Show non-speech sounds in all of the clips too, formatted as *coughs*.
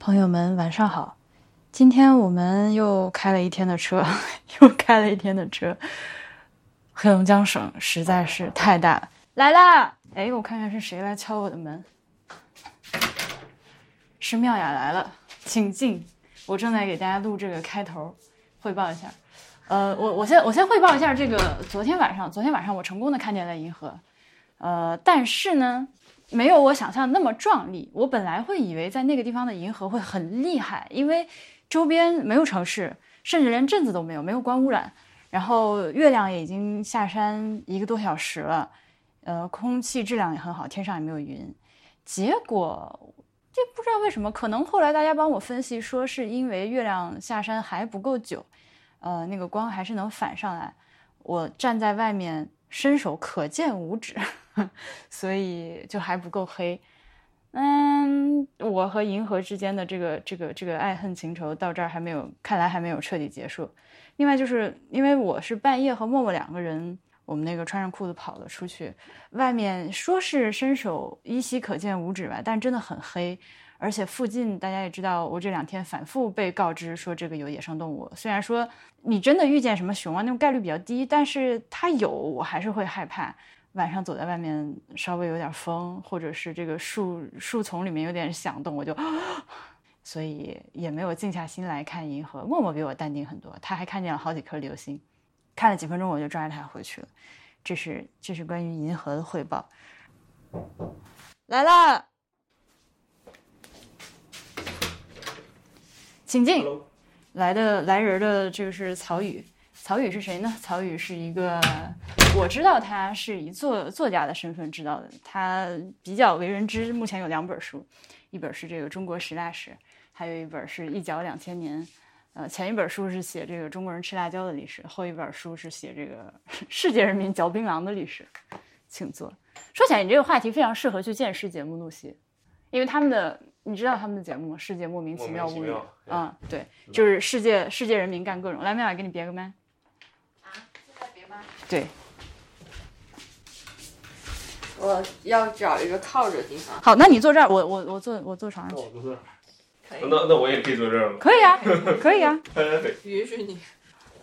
朋友们，晚上好。今天我们又开了一天的车，*laughs* 又开了一天的车。黑龙江省实在是太大了。来啦！哎，我看看是谁来敲我的门。是妙雅来了，请进。我正在给大家录这个开头，汇报一下。呃，我我先我先汇报一下这个昨天晚上，昨天晚上我成功的看见了银河。呃，但是呢。没有我想象那么壮丽。我本来会以为在那个地方的银河会很厉害，因为周边没有城市，甚至连镇子都没有，没有光污染。然后月亮也已经下山一个多小时了，呃，空气质量也很好，天上也没有云。结果这不知道为什么，可能后来大家帮我分析说，是因为月亮下山还不够久，呃，那个光还是能反上来。我站在外面。伸手可见五指，所以就还不够黑。嗯，我和银河之间的这个这个这个爱恨情仇到这儿还没有，看来还没有彻底结束。另外，就是因为我是半夜和默默两个人，我们那个穿上裤子跑了出去，外面说是伸手依稀可见五指吧，但真的很黑。而且附近大家也知道，我这两天反复被告知说这个有野生动物。虽然说你真的遇见什么熊啊，那种概率比较低，但是它有，我还是会害怕。晚上走在外面，稍微有点风，或者是这个树树丛里面有点响动，我就，所以也没有静下心来看银河。默默比我淡定很多，他还看见了好几颗流星，看了几分钟，我就抓着他回去了。这是这是关于银河的汇报。来了。请进，来的来人的这个是曹禺，曹禺是谁呢？曹禺是一个，我知道他是以作作家的身份知道的，他比较为人知，目前有两本书，一本是这个中国十大史，还有一本是一角两千年，呃，前一本书是写这个中国人吃辣椒的历史，后一本书是写这个 *laughs* 世界人民嚼槟榔的历史，请坐。说起来，你这个话题非常适合去见识节目录戏，因为他们的。你知道他们的节目吗？世界莫名其妙物语。嗯，对，就是世界世界人民干各种。来，妙雅给你别个麦。对。我要找一个靠着地方。好，那你坐这儿，我我我坐我坐床上去。我坐这儿。那那我也可以坐这儿吗？可以啊，可以啊。*laughs* 允许你。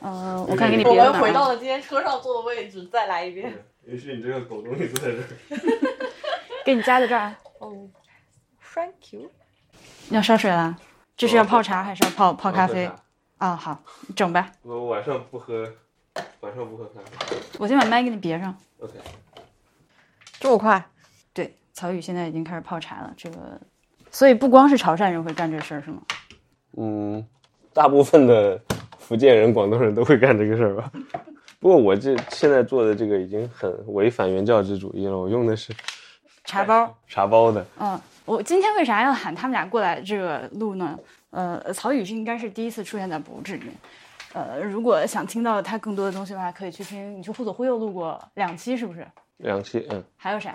嗯，我看给你别。我们回到了今天车上坐的位置，再来一遍。允许你这个狗东西坐在这儿。*laughs* 给你夹在这儿。哦。*laughs* Thank you。要烧水了？这是要泡茶还是要泡泡咖啡？啊，好，整吧。我晚上不喝，晚上不喝咖啡。我先把麦给你别上。OK。这么快？对，曹宇现在已经开始泡茶了。这个，所以不光是潮汕人会干这事儿，是吗？嗯，大部分的福建人、广东人都会干这个事儿吧。不过我这现在做的这个已经很违反原教旨主义了。我用的是茶包，茶包的。嗯。我今天为啥要喊他们俩过来这个录呢？呃，曹宇是应该是第一次出现在博志里面。呃，如果想听到他更多的东西的话，可以去听。你去忽左忽右录过两期是不是？两期，嗯。还有啥？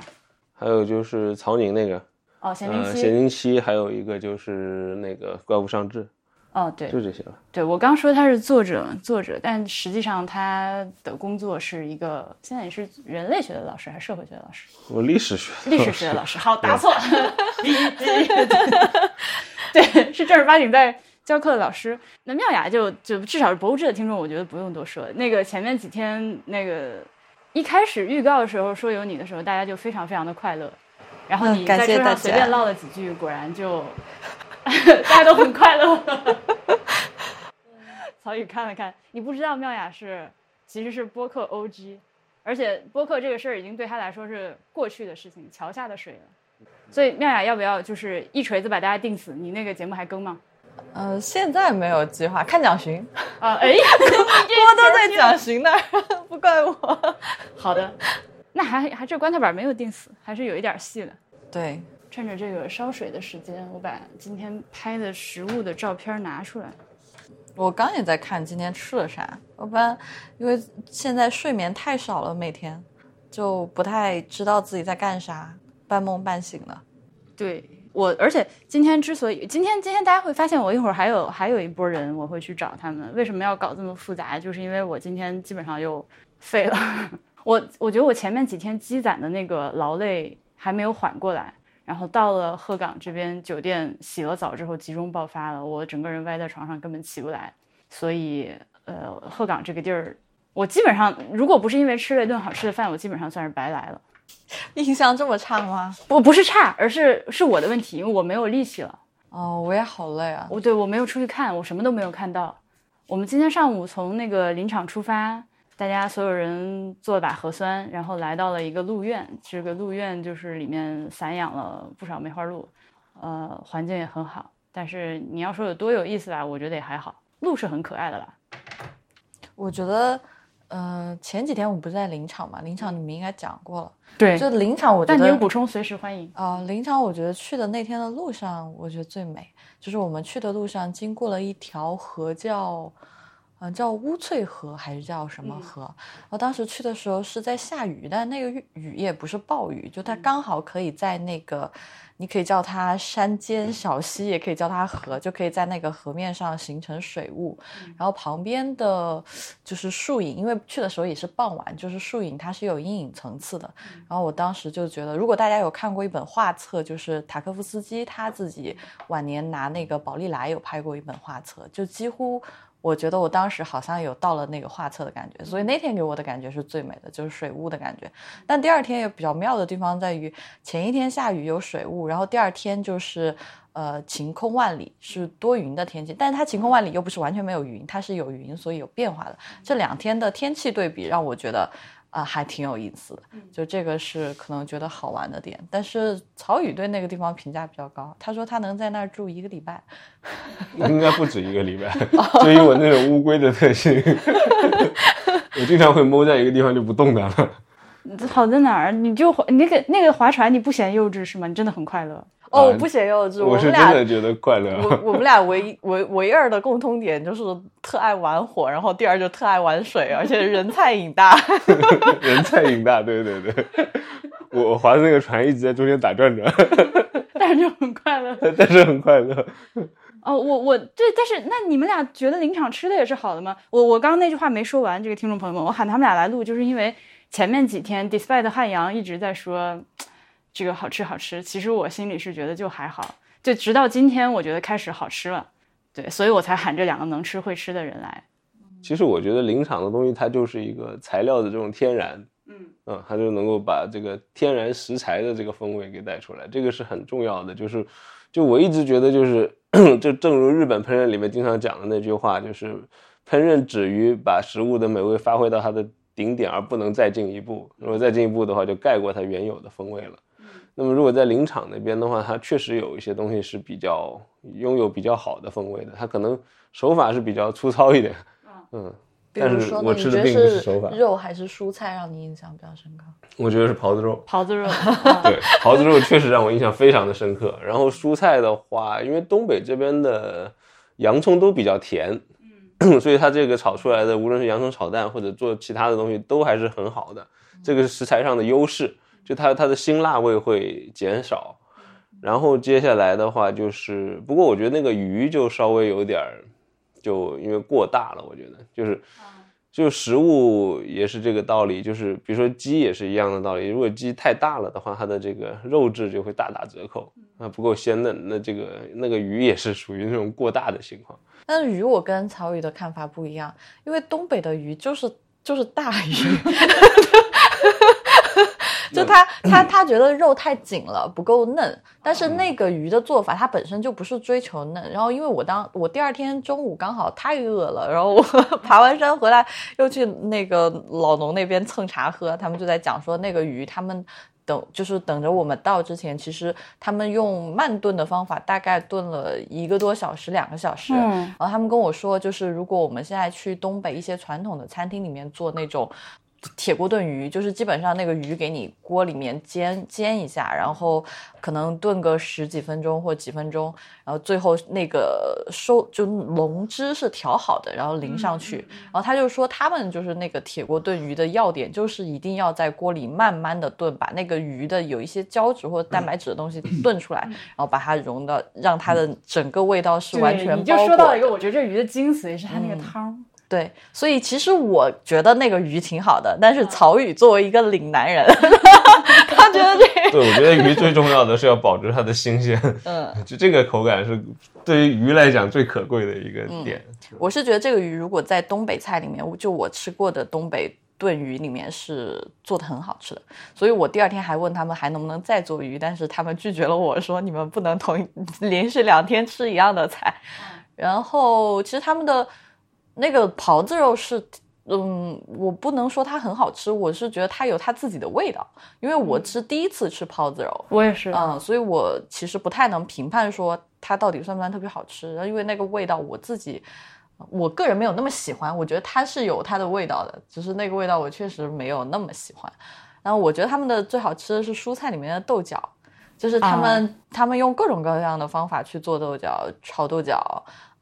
还有就是曹宁那个。哦，咸宁七。咸宁七，还有一个就是那个怪物上志。哦，对，就这些了。对我刚说他是作者，作者，但实际上他的工作是一个，现在你是人类学的老师还是社会学的老师？我历史学，历史学的老师。*laughs* 好，答错。*laughs* 对，是正儿八经在教课的老师。那妙雅就就至少是博物志的听众，我觉得不用多说。那个前面几天那个一开始预告的时候说有你的时候，大家就非常非常的快乐。然后你在车上随便唠了几句，果然就。*laughs* 大家都很快乐。*laughs* 曹宇看了看，你不知道妙雅是其实是播客 OG，而且播客这个事儿已经对他来说是过去的事情，桥下的水了。所以妙雅要不要就是一锤子把大家定死？你那个节目还更吗？呃，现在没有计划，看蒋勋啊。*laughs* 哎，锅都在蒋勋那儿，*laughs* 不怪我。好的，*laughs* 那还还这棺材板没有定死，还是有一点戏的。对。趁着这个烧水的时间，我把今天拍的食物的照片拿出来。我刚也在看今天吃了啥。我不然，因为现在睡眠太少了，每天就不太知道自己在干啥，半梦半醒的。对我，而且今天之所以今天今天大家会发现我一会儿还有还有一波人，我会去找他们。为什么要搞这么复杂？就是因为我今天基本上又废了。*laughs* 我我觉得我前面几天积攒的那个劳累还没有缓过来。然后到了鹤岗这边酒店洗了澡之后集中爆发了，我整个人歪在床上根本起不来，所以呃鹤岗这个地儿，我基本上如果不是因为吃了一顿好吃的饭，我基本上算是白来了。*laughs* 印象这么差吗？不不是差，而是是我的问题，因为我没有力气了。哦，我也好累啊。我对我没有出去看，我什么都没有看到。我们今天上午从那个林场出发，大家所有人做了把核酸，然后来到了一个鹿苑。这个鹿苑就是里面散养了不少梅花鹿，呃，环境也很好。但是你要说有多有意思吧，我觉得也还好。鹿是很可爱的吧？我觉得，呃，前几天我不是在林场嘛，林场你们应该讲过了。对就林场，我觉得但你有补充随时欢迎。啊、林场我觉得去的那天的路上，我觉得最美，就是我们去的路上经过了一条河叫，嗯、叫乌翠河还是叫什么河？然后当时去的时候是在下雨，但那个雨雨也不是暴雨，就它刚好可以在那个，你可以叫它山间小溪，也可以叫它河，就可以在那个河面上形成水雾，然后旁边的就是树影，因为去的时候也是傍晚，就是树影它是有阴影层次的。然后我当时就觉得，如果大家有看过一本画册，就是塔科夫斯基他自己晚年拿那个宝丽来有拍过一本画册，就几乎。我觉得我当时好像有到了那个画册的感觉，所以那天给我的感觉是最美的，就是水雾的感觉。但第二天也比较妙的地方在于，前一天下雨有水雾，然后第二天就是呃晴空万里，是多云的天气。但是它晴空万里又不是完全没有云，它是有云，所以有变化的。这两天的天气对比让我觉得。啊、还挺有意思的，就这个是可能觉得好玩的点。但是曹宇对那个地方评价比较高，他说他能在那儿住一个礼拜。*laughs* 应该不止一个礼拜，*laughs* 就以我那种乌龟的特性，*laughs* 我经常会猫在一个地方就不动弹了。好在哪儿？你就那个那个划船，你不嫌幼稚是吗？你真的很快乐。哦，啊我不写幼稚，我是真的觉得快乐。我我们俩唯一唯唯二的共通点就是特爱玩火，然后第二就特爱玩水，而且人菜瘾大。*laughs* 人菜瘾大，对对对。我我划的那个船一直在中间打转转，*laughs* 但是就很快乐。但是很快乐。哦，我我对，但是那你们俩觉得林场吃的也是好的吗？我我刚刚那句话没说完，这个听众朋友们，我喊他们俩来录，就是因为前面几天，despite 汉阳一直在说这个好吃好吃，其实我心里是觉得就还好，就直到今天，我觉得开始好吃了，对，所以我才喊这两个能吃会吃的人来。其实我觉得林场的东西，它就是一个材料的这种天然，嗯嗯，它就能够把这个天然食材的这个风味给带出来，这个是很重要的。就是，就我一直觉得，就是 *coughs* 就正如日本烹饪里面经常讲的那句话，就是烹饪止于把食物的美味发挥到它的顶点，而不能再进一步。如果再进一步的话，就盖过它原有的风味了。那么，如果在林场那边的话，它确实有一些东西是比较拥有比较好的风味的，它可能手法是比较粗糙一点，嗯，比但是如说呢，我吃的并不你觉得是手法，肉还是蔬菜让你印象比较深刻？我觉得是狍子肉。*laughs* 狍子肉，*laughs* 对，狍子肉确实让我印象非常的深刻。然后蔬菜的话，因为东北这边的洋葱都比较甜，所以它这个炒出来的，无论是洋葱炒蛋或者做其他的东西，都还是很好的。这个是食材上的优势，就它它的辛辣味会减少。然后接下来的话就是，不过我觉得那个鱼就稍微有点儿，就因为过大了，我觉得就是。就食物也是这个道理，就是比如说鸡也是一样的道理。如果鸡太大了的话，它的这个肉质就会大打折扣，啊不够鲜嫩。那这个那个鱼也是属于那种过大的情况。但是鱼我跟曹宇的看法不一样，因为东北的鱼就是就是大鱼，*laughs* 就他他他觉得肉太紧了，不够嫩。但是那个鱼的做法，它本身就不是追求嫩。然后因为我当我第二天中午刚好太饿了，然后我 *laughs* 爬完山回来又去那个老农那边蹭茶喝，他们就在讲说那个鱼他们。等就是等着我们到之前，其实他们用慢炖的方法，大概炖了一个多小时、两个小时。嗯然后他们跟我说，就是如果我们现在去东北一些传统的餐厅里面做那种铁锅炖鱼，就是基本上那个鱼给你锅里面煎煎一下，然后可能炖个十几分钟或几分钟，然后最后那个收就浓汁是调好的，然后淋上去。然后他就说他们就是那个铁锅炖鱼的要点，就是一定要在锅里慢慢的炖，把那个鱼的有一些胶质或者蛋白质的东西 *clears throat* 炖出来，然后把它融到，让它的整个味道是完全对，你就说到一个，我觉得这鱼的精髓是它那个汤。对，所以其实我觉得那个鱼挺好的，但是曹宇作为一个岭南人，*laughs* 他觉得这 *laughs* 个，对，我觉得鱼最重要的是要保持它的新鲜，*laughs* 嗯，就这个口感是对于鱼来讲最可贵的一个点。我是觉得这个鱼如果在东北菜里面，就我吃过的东北炖鱼里面是做的很好吃的，所以我第二天还问他们还能不能再做鱼，但是他们拒绝了我说你们不能同连续两天吃一样的菜。然后其实他们的那个狍子肉是，嗯，我不能说它很好吃，我是觉得它有它自己的味道，因为我是第一次吃狍子肉，我也是，嗯，所以我其实不太能评判说它到底算不算特别好吃，因为那个味道我自己。我个人没有那么喜欢，我觉得它是有它的味道的，只是那个味道我确实没有那么喜欢。然后我觉得他们的最好吃的是蔬菜里面的豆角，就是他们他们用各种各样的方法去做豆角，炒豆角，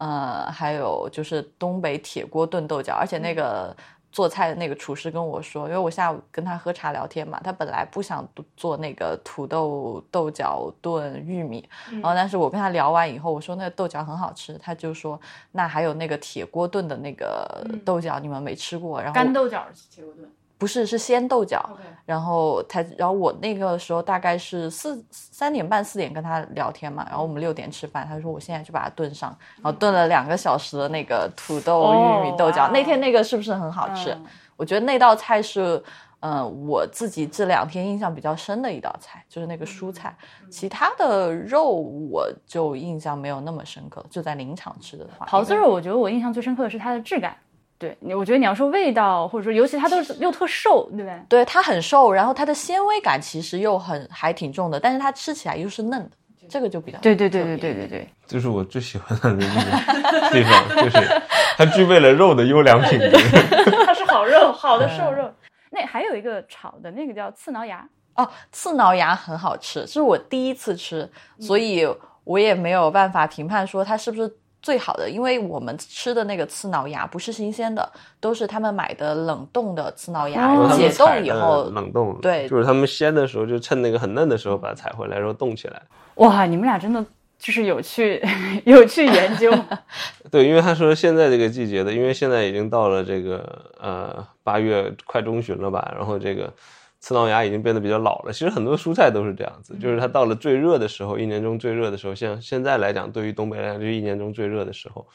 呃，还有就是东北铁锅炖豆角，而且那个。做菜的那个厨师跟我说，因为我下午跟他喝茶聊天嘛，他本来不想做那个土豆豆角炖玉米，然后但是我跟他聊完以后，我说那个豆角很好吃，他就说那还有那个铁锅炖的那个豆角，你们没吃过？然后干豆角铁锅炖。不是，是鲜豆角。然后他，然后我那个时候大概是四三点半四点跟他聊天嘛，然后我们六点吃饭，他说我现在就把它炖上，然后炖了两个小时的那个土豆玉米豆角。那天那个是不是很好吃？我觉得那道菜是，嗯，我自己这两天印象比较深的一道菜，就是那个蔬菜。其他的肉我就印象没有那么深刻，就在临场吃的话，狍子肉，我觉得我印象最深刻的是它的质感。对，你我觉得你要说味道，或者说尤其它都是又特瘦，对不对？对，它很瘦，然后它的纤维感其实又很还挺重的，但是它吃起来又是嫩的，这个就比较对对对对对对对，就是我最喜欢它的那个地方，就是它具备了肉的优良品质，*laughs* 它是好肉，好的瘦肉。那还有一个炒的那个叫刺挠牙哦，刺挠牙很好吃，是我第一次吃，所以我也没有办法评判说它是不是。最好的，因为我们吃的那个刺挠芽不是新鲜的，都是他们买的冷冻的刺挠芽，解冻以后冷冻。对，就是他们鲜的时候，就趁那个很嫩的时候把它采回来，然后冻起来。哇，你们俩真的就是有去 *laughs* 有去研究。*laughs* 对，因为他说现在这个季节的，因为现在已经到了这个呃八月快中旬了吧，然后这个。刺挠芽已经变得比较老了。其实很多蔬菜都是这样子，就是它到了最热的时候，一年中最热的时候，像现在来讲，对于东北来讲，就是一年中最热的时候。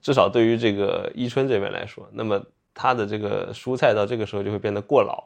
至少对于这个伊春这边来说，那么它的这个蔬菜到这个时候就会变得过老。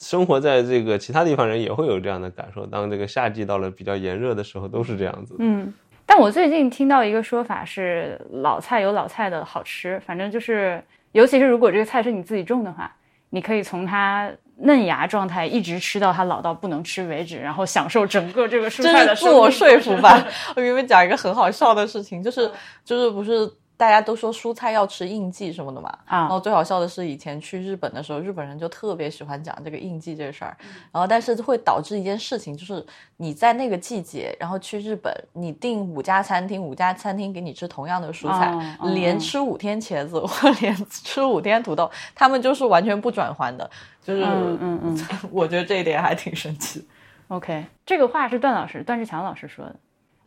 生活在这个其他地方人也会有这样的感受。当这个夏季到了比较炎热的时候，都是这样子。嗯，但我最近听到一个说法是，老菜有老菜的好吃。反正就是，尤其是如果这个菜是你自己种的话，你可以从它。嫩芽状态一直吃到它老到不能吃为止，然后享受整个这个蔬菜的自我说服吧。*laughs* 我给你们讲一个很好笑的事情，就是就是不是。大家都说蔬菜要吃应季什么的嘛，啊，然后最好笑的是以前去日本的时候，日本人就特别喜欢讲这个应季这个事儿，然后但是会导致一件事情，就是你在那个季节，然后去日本，你订五家餐厅，五家餐厅给你吃同样的蔬菜，连吃五天茄子 *laughs* 或连吃五天土豆，他们就是完全不转换的，就是嗯嗯嗯，*laughs* 我觉得这一点还挺神奇。OK，这个话是段老师段志强老师说的。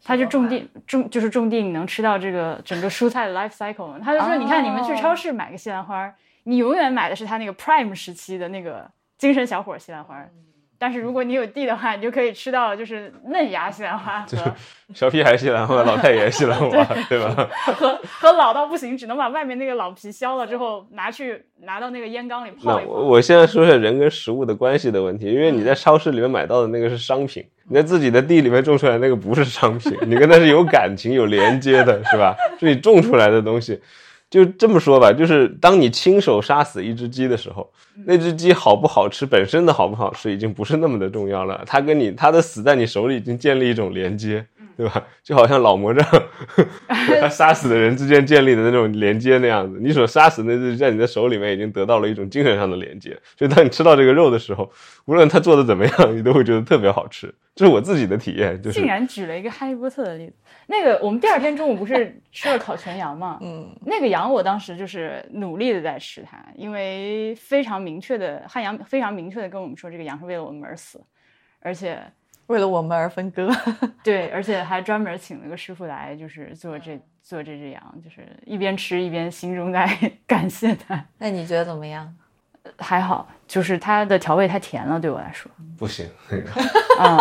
他就种地种就是种地，你能吃到这个整个蔬菜的 life cycle。他就说，你看你们去超市买个西兰花，你永远买的是他那个 prime 时期的那个精神小伙西兰花。但是如果你有地的话，你就可以吃到就是嫩芽西兰花，*laughs* 就是 *laughs* 小屁孩西兰花、老太爷西兰花，对吧？*laughs* 和和老到不行，只能把外面那个老皮削了之后拿去拿到那个烟缸里泡一泡。我我现在说下人跟食物的关系的问题，因为你在超市里面买到的那个是商品，你在自己的地里面种出来那个不是商品，你跟它是有感情、有连接的，是吧？是你种出来的东西。就这么说吧，就是当你亲手杀死一只鸡的时候，那只鸡好不好吃，本身的好不好吃已经不是那么的重要了。它跟你，它的死在你手里已经建立一种连接，对吧？就好像老魔杖 *laughs* 和他杀死的人之间建立的那种连接那样子。你所杀死那只在你的手里面已经得到了一种精神上的连接，所以当你吃到这个肉的时候，无论它做的怎么样，你都会觉得特别好吃。这是我自己的体验。就是竟然举了一个哈利波特的例子。那个，我们第二天中午不是吃了烤全羊吗？*laughs* 嗯，那个羊我当时就是努力的在吃它，因为非常明确的汉阳非常明确的跟我们说，这个羊是为了我们而死，而且为了我们而分割。*laughs* 对，而且还专门请了个师傅来，就是做这做这只羊，就是一边吃一边心中在 *laughs* 感谢他。那你觉得怎么样？还好，就是它的调味太甜了，对我来说。不行，那个嗯，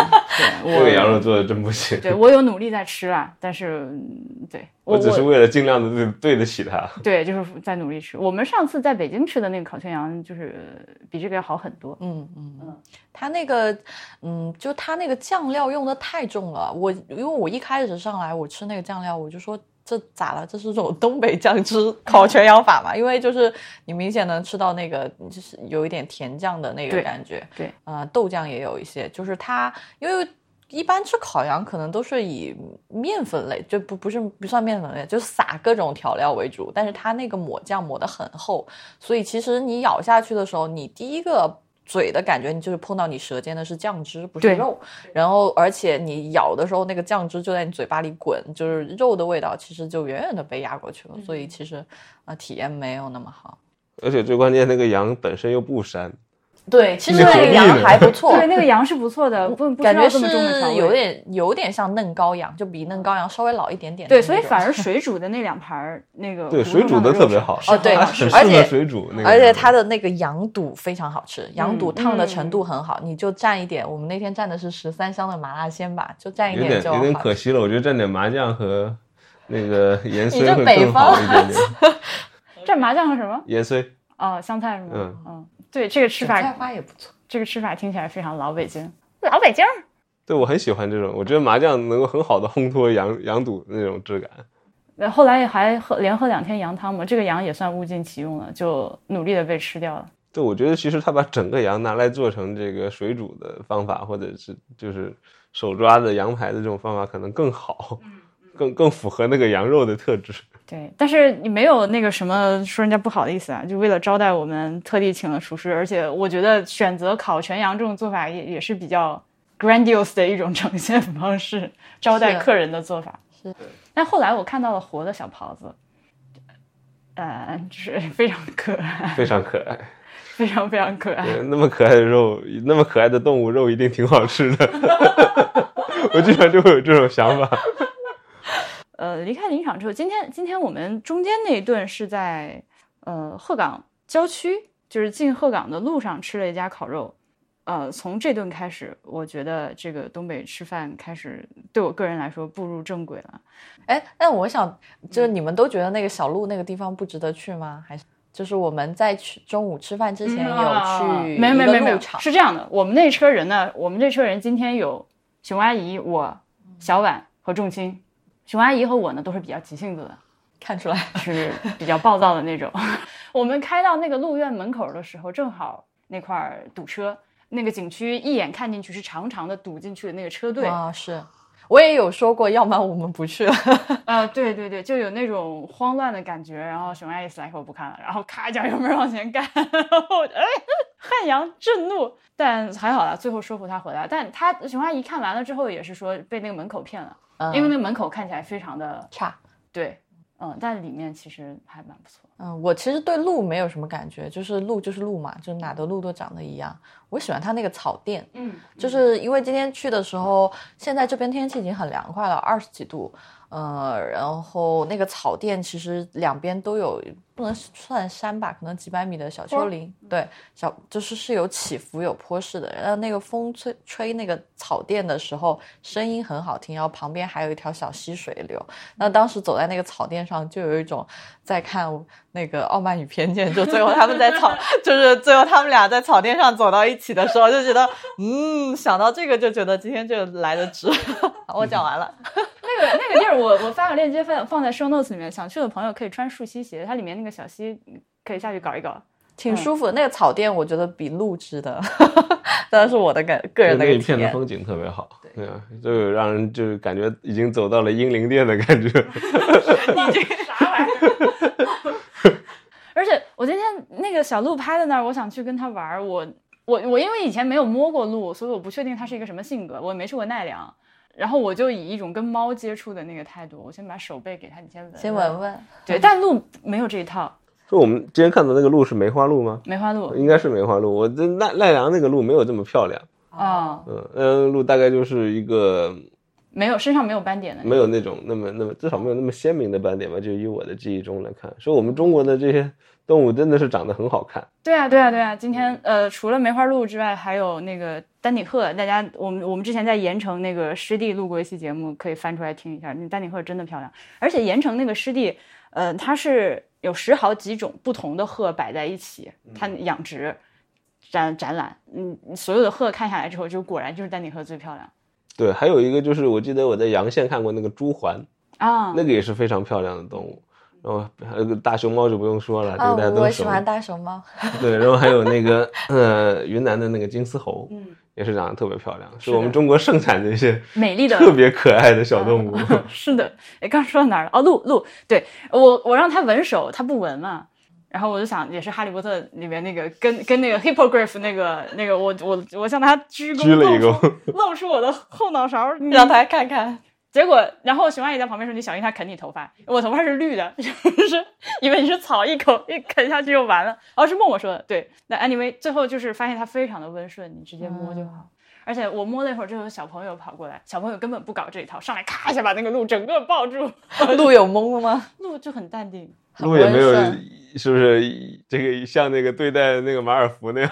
对这个羊我，肉做的真不行。对我有努力在吃啊，但是，嗯对我我只是为了尽量的对对得起它。对，就是在努力吃。我们上次在北京吃的那个烤全羊，就是比这个要好很多。嗯嗯嗯，它那个，嗯，就它那个酱料用的太重了。我因为我一开始上来我吃那个酱料，我就说这咋了？这是种东北酱汁烤全羊法嘛？因为就是你明显能吃到那个就是有一点甜酱的那个感觉。对，呃，豆酱也有一些，就是它因为。一般吃烤羊可能都是以面粉类，就不不是不算面粉类，就撒各种调料为主。但是它那个抹酱抹得很厚，所以其实你咬下去的时候，你第一个嘴的感觉，你就是碰到你舌尖的是酱汁，不是肉。然后而且你咬的时候，那个酱汁就在你嘴巴里滚，就是肉的味道其实就远远的被压过去了。所以其实啊、呃体验没有那么好。而且最关键，那个羊本身又不膻，对，其实那个羊还不 *laughs* 错，对，那个羊是不错的，不不感觉。是有点有点像嫩羔羊，就比嫩羔羊稍微老一点点对，所以反而 *laughs* 水煮的那两盘儿那个对，水煮的特别好。哦对而且水煮那个。而且它的那个羊肚非常好吃，羊肚嗯烫的程度很好，你就蘸一点。我们那天蘸的是十三香的麻辣鲜吧，就蘸一有点有点可惜了，我觉得蘸点麻酱和那个 *laughs* 盐你这碎会更北方好一点点。蘸麻酱和什么？盐水，哦，香菜是吗？嗯嗯，对，这个吃菜法，花也不错。这个吃法听起来非常老北京。老北京，对我很喜欢这种，我觉得麻酱能够很好的烘托羊羊肚那种质感。那后来还喝连喝两天羊汤嘛，这个羊也算物尽其用了，就努力的被吃掉了。对，我觉得其实他把整个羊拿来做成这个水煮的方法，或者是就是手抓的羊排的这种方法，可能更好，更更符合那个羊肉的特质。对，但是你没有那个什么说人家不好的意思啊，就为了招待我们，特地请了厨师，而且我觉得选择烤全羊这种做法也也是比较 grandiose 的一种呈现方式，招待客人的做法。是，但后来我看到了活的小狍子，呃，就是非常可爱，非常可爱。*laughs* 非常非常可爱。那么可爱的肉，那么可爱的动物肉一定挺好吃的。*laughs* 我经常就会有这种想法。呃，离开林场之后，今天今天我们中间那一顿是在呃鹤岗郊区，就是进鹤岗的路上吃了一家烤肉。呃，从这顿开始，我觉得这个东北吃饭开始对我个人来说步入正轨了。哎，但我想，就是你们都觉得那个小路那个地方不值得去吗？还是就是我们在去中午吃饭之前有去没有没有没有没有，是这样的，我们那车人呢，我们这车人今天有熊阿姨、我、小婉和仲青。熊阿姨和我呢都是比较急性子的，看出来，是比较暴躁的那种。*laughs* 我们开到那个路院门口的时候，正好那块儿堵车，那个景区一眼看进去是长长的堵进去的那个车队。啊，是我也有说过，要么我们不去了。*laughs* 啊、对对对，就有那种慌乱的感觉。然后熊阿姨死来我不看了，然后咔一脚油门往前干，*laughs* 然后我哎，汉阳震怒，但还好啦，最后说服他回来。但他熊阿姨看完了之后也是说被那个门口骗了，嗯因为那个门口看起来非常的差。对，嗯，但里面其实还蛮不错。嗯，我其实对鹿没有什么感觉，就是鹿就是鹿嘛，就哪的鹿都长得一样。我喜欢它那个草甸，嗯，就是因为今天去的时候，现在这边天气已经很凉快了，二十几度，呃，然后那个草甸其实两边都有，不能算山吧，可能几百米的小丘陵，对，小就是是有起伏有坡势的，然后那个风吹吹那个草甸的时候，声音很好听，然后旁边还有一条小溪水流，那当时走在那个草甸上，就有一种在看那个《傲慢与偏见》，就最后他们在草，*laughs* 就是最后他们俩在草甸上走到一起的时候，就觉得，嗯，想到这个就觉得今天就来得值。*laughs* 我讲完了，那个那个地儿我，我发个链接放放在 show notes 里面，想去的朋友可以穿树溪鞋，它里面那个小溪可以下去搞一搞。挺舒服的。那个草甸我觉得比路值得，*laughs* 当然是我的感个人的那一一个体验。片的风景特别好，对啊，就有让人就是感觉已经走到了英灵殿的感觉。*laughs* 你这个啥玩意儿？*laughs* 而且我今天那个小鹿趴在那儿，我想去跟他玩儿。我我我因为以前没有摸过鹿，所以我不确定它是一个什么性格，我也没去过奈良。然后我就以一种跟猫接触的那个态度，我先把手背给它，你先闻，先闻。闻，对，但鹿没有这一套，说我们今天看到那个鹿是梅花鹿吗？梅花鹿。应该是梅花鹿。我这奈奈良那个鹿没有这么漂亮，啊，嗯，恩恩鹿大概就是一个没有身上没有斑点的，没有那种那么那么至少没有那么鲜明的斑点吧，就以我的记忆中来看，所以我们中国的这些动物真的是长得很好看。对啊，对啊，对啊！今天呃，除了梅花鹿之外，还有那个丹顶鹤。大家，我们我们之前在盐城那个湿地录过一期节目，可以翻出来听一下。那丹顶鹤真的漂亮，而且盐城那个湿地，呃，它是有十好几种不同的鹤摆在一起，它养殖展展览，嗯，所有的鹤看下来之后，就果然就是丹顶鹤最漂亮对，还有一个就是我记得我在阳县看过那个朱鹮，啊。那个也是非常漂亮的动物。然后还有个大熊猫就不用说了，这啊，个大家都熟。我喜欢大熊猫。对，然后还有那个呃云南的那个金丝猴，嗯，也是长得特别漂亮，是我们中国盛产的一些 *laughs* 美丽的。特别可爱的小动物。*laughs* 是的，哎，刚说到哪儿了？哦，鹿鹿，对我我让它闻手，它不闻嘛。然后我就想，也是《哈利波特》里面那个跟跟那个 hippogriff 那个那个，我我我向他鞠躬，鞠了一躬，露出我的后脑勺，你 *laughs* 让他看看，结果，然后熊阿姨在旁边说：“你小心它啃你头发。”我头发是绿的，*laughs* 就是以为你是草，一口一啃下去就完了。哦，是默默说的，对。那 anyway，最后就是发现它非常的温顺，你直接摸就好。而且我摸了一会儿，就有小朋友跑过来，小朋友根本不搞这一套，上来咔一下把那个鹿整个抱住，*laughs* 鹿有懵了吗？鹿就很淡定。鹿也没有，是不是这个像那个对待那个马尔福那样？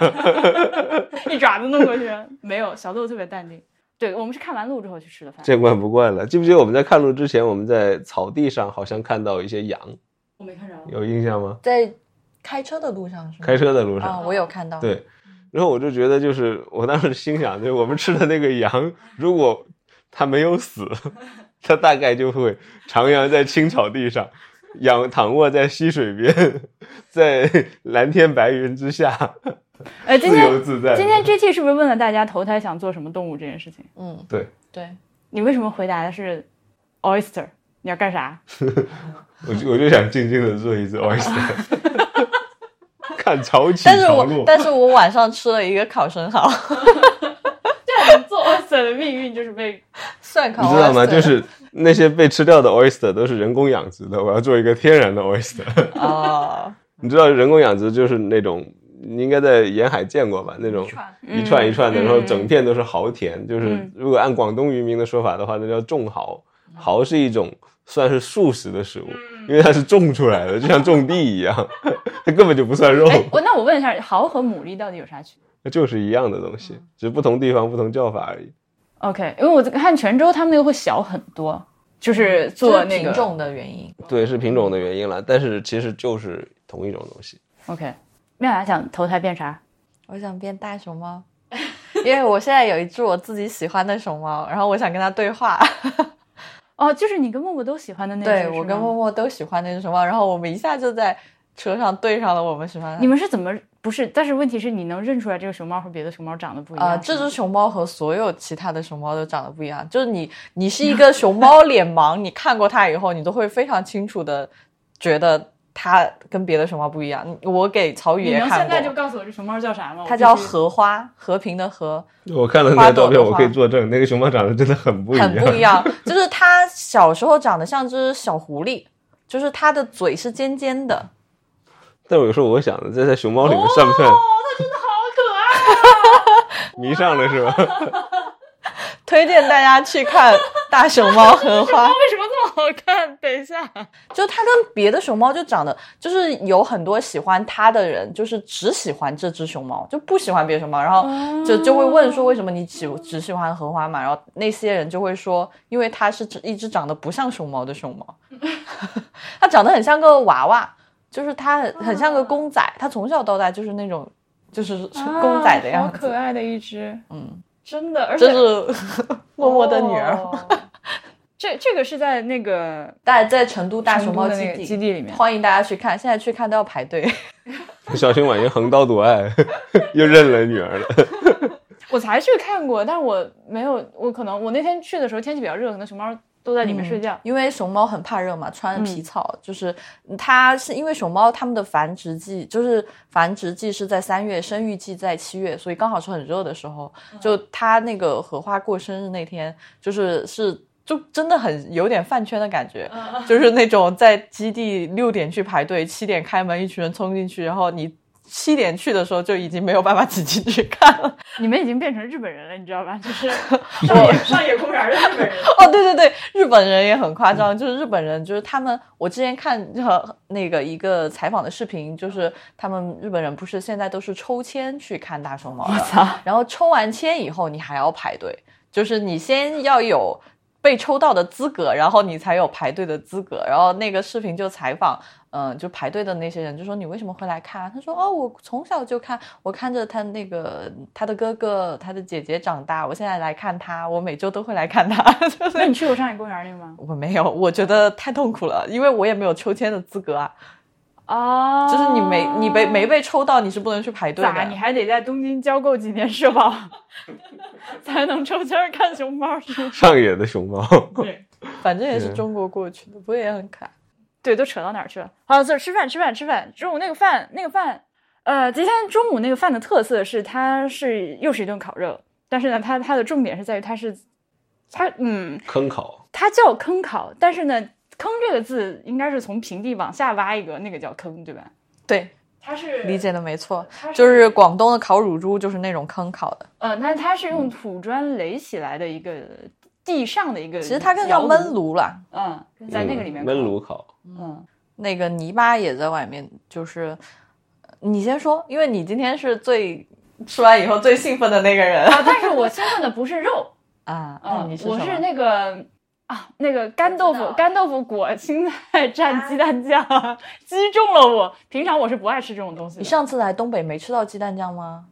*laughs* 一爪子弄过去，没有小鹿特别淡定。对我们是看完路之后去吃的饭。见惯不惯了。记不记得我们在看路之前，我们在草地上好像看到一些羊，我没看着。有印象吗？在开车的路上是吗？开车的路啊，上，我有看到。，对。然后我就觉得，就是我当时心想，就是我们吃的那个羊，如果它没有死，*laughs* 它大概就会徜徉在青草地上，仰躺卧在溪水边，*laughs* 在蓝天白云之下，呃，今天自在。今天 GT 是不是问了大家投胎想做什么动物这件事情？嗯，对，对，你为什么回答的是 oyster？你要干啥？*laughs* 我就我就想静静的做一只 *laughs* oyster，*laughs* 看潮起但是我。但是我晚上吃了一个烤生蚝，对，做 oyster 的命运就是被蒜烤。你知道吗？就是那些被吃掉的 oyster 都是人工养殖的，我要做一个天然的 oyster。哦，你知道人工养殖就是那种，你应该在沿海见过吧？那种一串一串的，嗯然后整片都是蚝田。就是嗯如果按广东渔民的说法的话，那叫种蚝。蚝是一种算是素食的食物，嗯因为它是种出来的，就像种地一样，*laughs* 它根本就不算肉，哎，我那我问一下，蚝和牡蛎到底有啥区别那就是一样的东西，只是不同地方不同叫法而已。？OK，因为我看泉州他们那个会小很多，就是做做那个品种的原因。对，是品种的原因了，但是其实就是同一种东西。OK。妙雅想投胎变啥？我想变大熊猫，*laughs* 因为我现在有一只我自己喜欢的熊猫，然后我想跟它对话。*laughs* 哦，就是你跟默默都喜欢的那只对我跟默默都喜欢那只熊猫，然后我们一下就在车上对上了我们喜欢的。你们是怎么不是？但是问题是你能认出来这个熊猫和别的熊猫长得不一样？啊、这只熊猫和所有其他的熊猫都长得不一样。就是你，你是一个 *laughs* 熊猫脸盲，你看过它以后，你都会非常清楚的觉得它跟别的熊猫不一样。我给曹宇你也看能现在就，告诉我这熊猫叫啥吗？它叫荷花，和平的和，我看了那花个照片，我可以作证，那个熊猫长得真的很不一样，很不一样。就是它小时候长得像只小狐狸，就是它的嘴是尖尖的。但我有时候我想的，这在熊猫里面算不算哦，它真的好可爱。迷上了是吧？*laughs* 推荐大家去看大熊猫荷花。*laughs* 为什么看？等一下，就它跟别的熊猫就长得，就是有很多喜欢它的人，就是只喜欢这只熊猫，就不喜欢别的熊猫，然后就就会问说为什么你只只喜欢荷花嘛？然后那些人就会说，因为它是只一只长得不像熊猫的熊猫，*laughs* 它长得很像个娃娃，就是它很很像个公仔，它从小到大就是那种就是公仔的样子，啊好可爱的一只，嗯，真的，而且这是 *laughs* 默默的女儿。哦这这个是在那个大在成都大熊猫的那基地基地里面欢迎大家去看，现在去看都要排队。*laughs* 小熊婉莹横刀夺爱，*laughs* 又认了女儿了。*laughs* 我才去看过，但是我没有，我可能我那天去的时候天气比较热，可能熊猫都在里面睡觉。因为熊猫很怕热嘛，穿嗯皮草，就是它是因为熊猫它们的繁殖季，就是繁殖季是在三月，生育季在七月，所以刚好是很热的时候。嗯就它那个荷花过生日那天，就是是。就真的很有点饭圈的感觉，嗯就是那种在基地六点去排队，七点开门，一群人冲进去，然后你七点去的时候就已经没有办法挤进去看了。*laughs* 你们已经变成日本人了，你知道吧？*laughs* 就是上野上野公园的日本人。哦，对对对，日本人也很夸张，就是日本人，就是他们，我之前看那个一个采访的视频，就是他们日本人不是现在都是抽签去看大熊猫的，*laughs* 然后抽完签以后你还要排队，就是你先要有。被抽到的资格，然后你才有排队的资格。然后那个视频就采访，嗯，就排队的那些人就说：“你为什么会来看？”他说：“哦，我从小就看，我看着他那个他的哥哥、他的姐姐长大，我现在来看他，我每周都会来看他。*laughs* ”那你去过上海公园那个吗？我没有，我觉得太痛苦了，因为我也没有抽签的资格啊。啊，就是你没你没没被抽到，你是不能去排队的。你还得在东京交够几年社保，*laughs* 才能抽签看熊猫。上野的熊猫，对，反正也是中国过去的，不过也很可爱。对，都扯到哪儿去了？好，这吃饭吃饭吃饭。中午那个饭那个饭，呃，今天中午那个饭的特色是它是又是一顿烤肉，但是呢，它它的重点是在于它是它嗯坑烤，它叫坑烤，但是呢。坑这个字应该是从平地往下挖一个，那个叫坑，对吧？对，它是理解的没错，就是广东的烤乳猪就是那种坑烤的。呃，那它是用土砖垒起来的一个地上的一个，其实它更叫焖炉了。嗯，在那个里面焖炉烤。嗯，那个泥巴也在外面，就是你先说，因为你今天是最吃完以后最兴奋的那个人啊。但是我兴奋的不是肉 *laughs* 啊，嗯，我是那个。啊，那个干豆腐，干豆腐裹青菜蘸鸡蛋酱，击中了我。平常我是不爱吃这种东西。你上次来东北没吃到鸡蛋酱吗？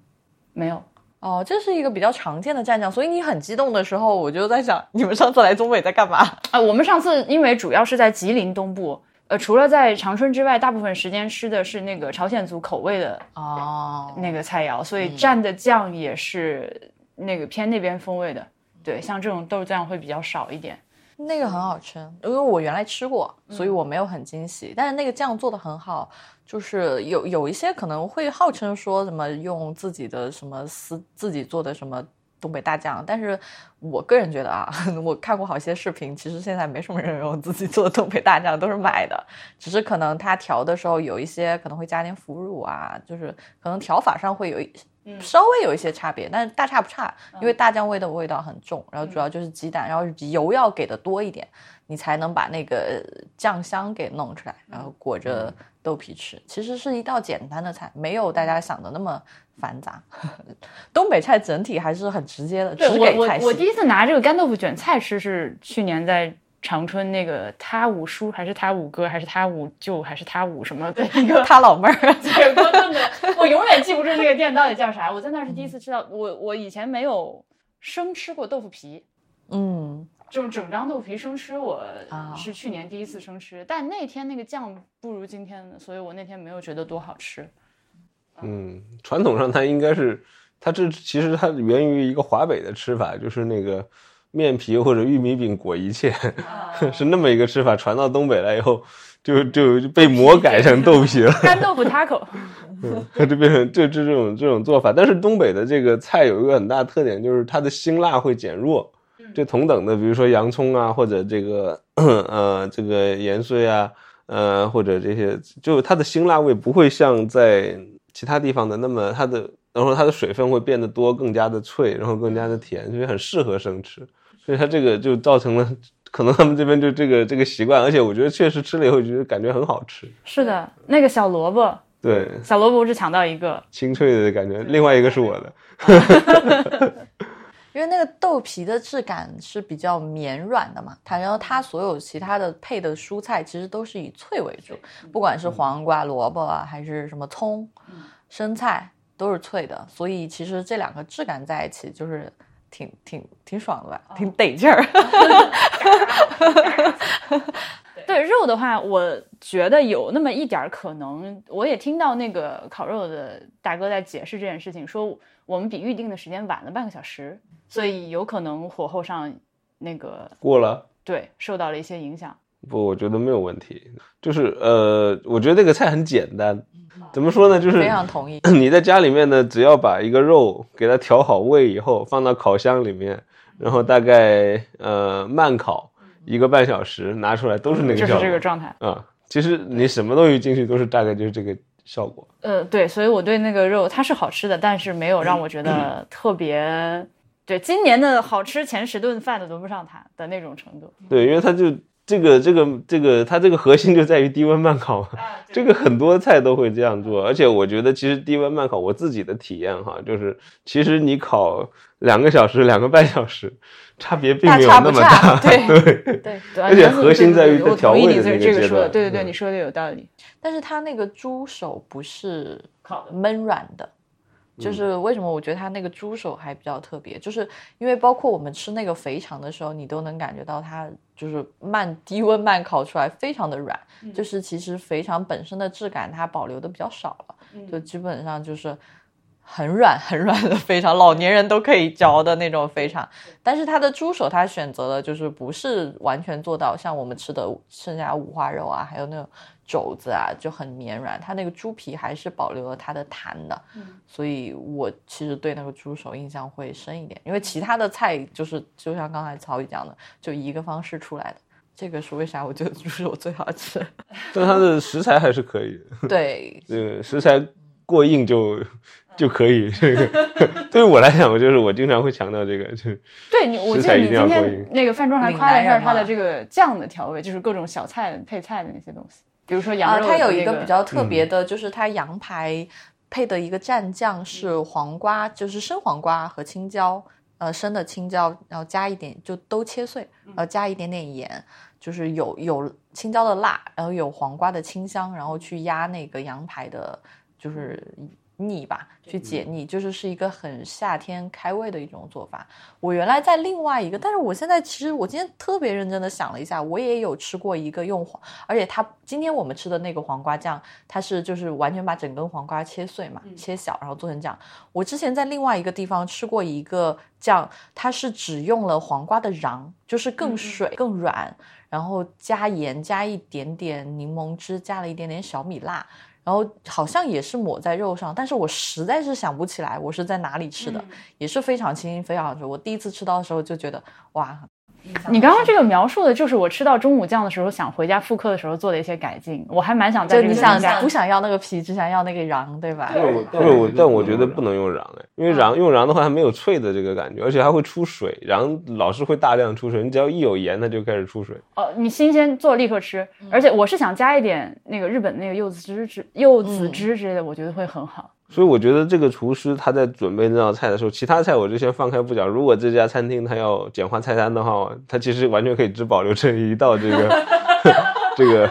没有。哦，这是一个比较常见的蘸酱，所以你很激动的时候，我就在想，*laughs* 你们上次来东北在干嘛？啊，我们上次因为主要是在吉林东部，呃，除了在长春之外，大部分时间吃的是那个朝鲜族口味的哦那个菜肴，所以蘸的酱也是那个偏那边风味的。对，像这种豆酱会比较少一点。那个很好吃，因为我原来吃过，所以我没有很惊喜。但是那个酱做的很好，就是有有一些可能会号称说什么用自己的什么私自己做的什么东北大酱，但是我个人觉得啊，*laughs* 我看过好些视频，其实现在没什么人用自己做的东北大酱，都是买的。只是可能他调的时候有一些可能会加点腐乳啊，就是可能调法上会有一。稍微有一些差别，但是大差不差，因为大酱味的味道很重，然后主要就是鸡蛋，然后油要给的多一点，你才能把那个酱香给弄出来，然后裹着豆皮吃。其实是一道简单的菜，没有大家想的那么繁杂。*laughs* 东北菜整体还是很直接的，只给菜我我第一次拿这个干豆腐卷菜吃是去年在。长春那个他五叔还是他五哥还是他五舅还是他五什么的 *laughs* 一个他老妹儿铁锅炖的，我永远记不住那个店到底叫啥。我在那是第一次吃到，我我以前没有生吃过豆腐皮，嗯，这种整张豆腐皮生吃，我是去年第一次生吃，但那天那个酱不如今天的，所以我那天没有觉得多好吃。嗯，传统上它应该是，它这其实它源于一个华北的吃法，就是那个。面皮或者玉米饼裹一切，*laughs* 是那么一个吃法。传到东北来以后，就就被魔改成豆皮了。*laughs* 干豆腐 taco，*laughs* 就变成就就这种这种做法。但是东北的这个菜有一个很大特点，就是它的辛辣会减弱。这同等的，比如说洋葱啊，或者这个 *coughs* 呃这个盐碎啊，呃或者这些，就它的辛辣味不会像在其他地方的那么它的，然后它的水分会变得多，更加的脆，然后更加的甜，所以很适合生吃。所以它这个就造成了，可能他们这边就这个这个习惯，而且我觉得确实吃了以后觉得感觉很好吃。是的，那个小萝卜，对，小萝卜我只抢到一个，清脆的感觉，另外一个是我的。*laughs* *laughs* 因为那个豆皮的质感是比较绵软的嘛，它然后它所有其他的配的蔬菜其实都是以脆为主，不管是黄瓜、萝卜啊，还是什么葱、生菜，都是脆的，所以其实这两个质感在一起就是。挺挺挺爽的吧，挺得劲儿。*laughs* 对肉的话，我觉得有那么一点可能。我也听到那个烤肉的大哥在解释这件事情，说我们比预定的时间晚了半个小时，所以有可能火候上那个过了，对，受到了一些影响。不，我觉得没有问题。就是呃，我觉得这个菜很简单。*laughs* 怎么说呢？就是非常同意。你在家里面呢，只要把一个肉给它调好味以后，放到烤箱里面，然后大概呃慢烤一个半小时，拿出来都是那个就是这个状态啊。其实你什么东西进去都是大概就是这个效果。呃，对，所以我对那个肉它是好吃的，但是没有让我觉得特别。对，今年的好吃前十顿饭都轮不上它的那种程度。对，因为它就这个这个这个，它这个核心就在于低温慢烤嘛。这个很多菜都会这样做，而且我觉得其实低温慢烤，我自己的体验哈，就是其实你烤两个小时、两个半小时，差别并没有那么大。对对 *laughs* 对，*laughs* 而且核心在于它调味的那个阶段。对对对，你说的有道理。但是它那个猪手不是烤焖软的。就是为什么我觉得它那个猪手还比较特别，就是因为包括我们吃那个肥肠的时候，你都能感觉到它就是慢低温慢烤出来，非常的软。就是其实肥肠本身的质感它保留的比较少了，就基本上就是很软很软的肥肠，老年人都可以嚼的那种肥肠。但是它的猪手它选择的就是不是完全做到像我们吃的剩下五花肉啊，还有那种。肘子啊就很绵软，它那个猪皮还是保留了它的弹的，所以我其实对那个猪手印象会深一点，因为其他的菜就是就像刚才曹宇讲的，就一个方式出来的，这个是为啥？我觉得猪手最好吃，但它的食材还是可以对，对，*laughs* 个食材过硬就就可以。这 *laughs* 个对于我来讲，我就是我经常会强调这个，就对你，我记得你今天那个饭桌还夸了一下它的这个酱的调味，就是各种小菜配菜的那些东西。比如说羊肉，它有一个比较特别的，就是它羊排配的一个蘸酱是黄瓜，就是生黄瓜和青椒，呃，生的青椒，然后加一点就都切碎，然后，加一点点盐，就是有有青椒的辣，然后有黄瓜的清香，然后去压那个羊排的，就是。腻吧，去解腻，就是是一个很夏天开胃的一种做法。我原来在另外一个，但是我现在其实我今天特别认真的想了一下，我也有吃过一个用黄，而且它今天我们吃的那个黄瓜酱，它是就是完全把整根黄瓜切碎嘛，切小然后做成酱。我之前在另外一个地方吃过一个酱，它是只用了黄瓜的瓤，就是更水更软，然后加盐加一点点柠檬汁，加了一点点小米辣。然后好像也是抹在肉上，但是我实在是想不起来我是在哪里吃的，也是非常清新非常好吃。我第一次吃到的时候就觉得，哇。你刚刚这个描述的就是我吃到中午酱的时候，想回家复刻的时候做的一些改进。我还蛮想在你想不想要那个皮，只想要那个瓤，对吧？对，我但我觉得不能用瓤哎，因为瓤用瓤的话，它没有脆的这个感觉，而且还会出水。瓤老是会大量出水，你只要一有盐，它就开始出水。哦，你新鲜做立刻吃，而且我是想加一点那个日本那个柚子汁汁、柚子汁之类的，我觉得会很好。所以我觉得这个厨师他在准备那道菜的时候，其他菜我就先放开不讲。如果这家餐厅他要简化菜单的话，他其实完全可以只保留这一道这个 *laughs* 这个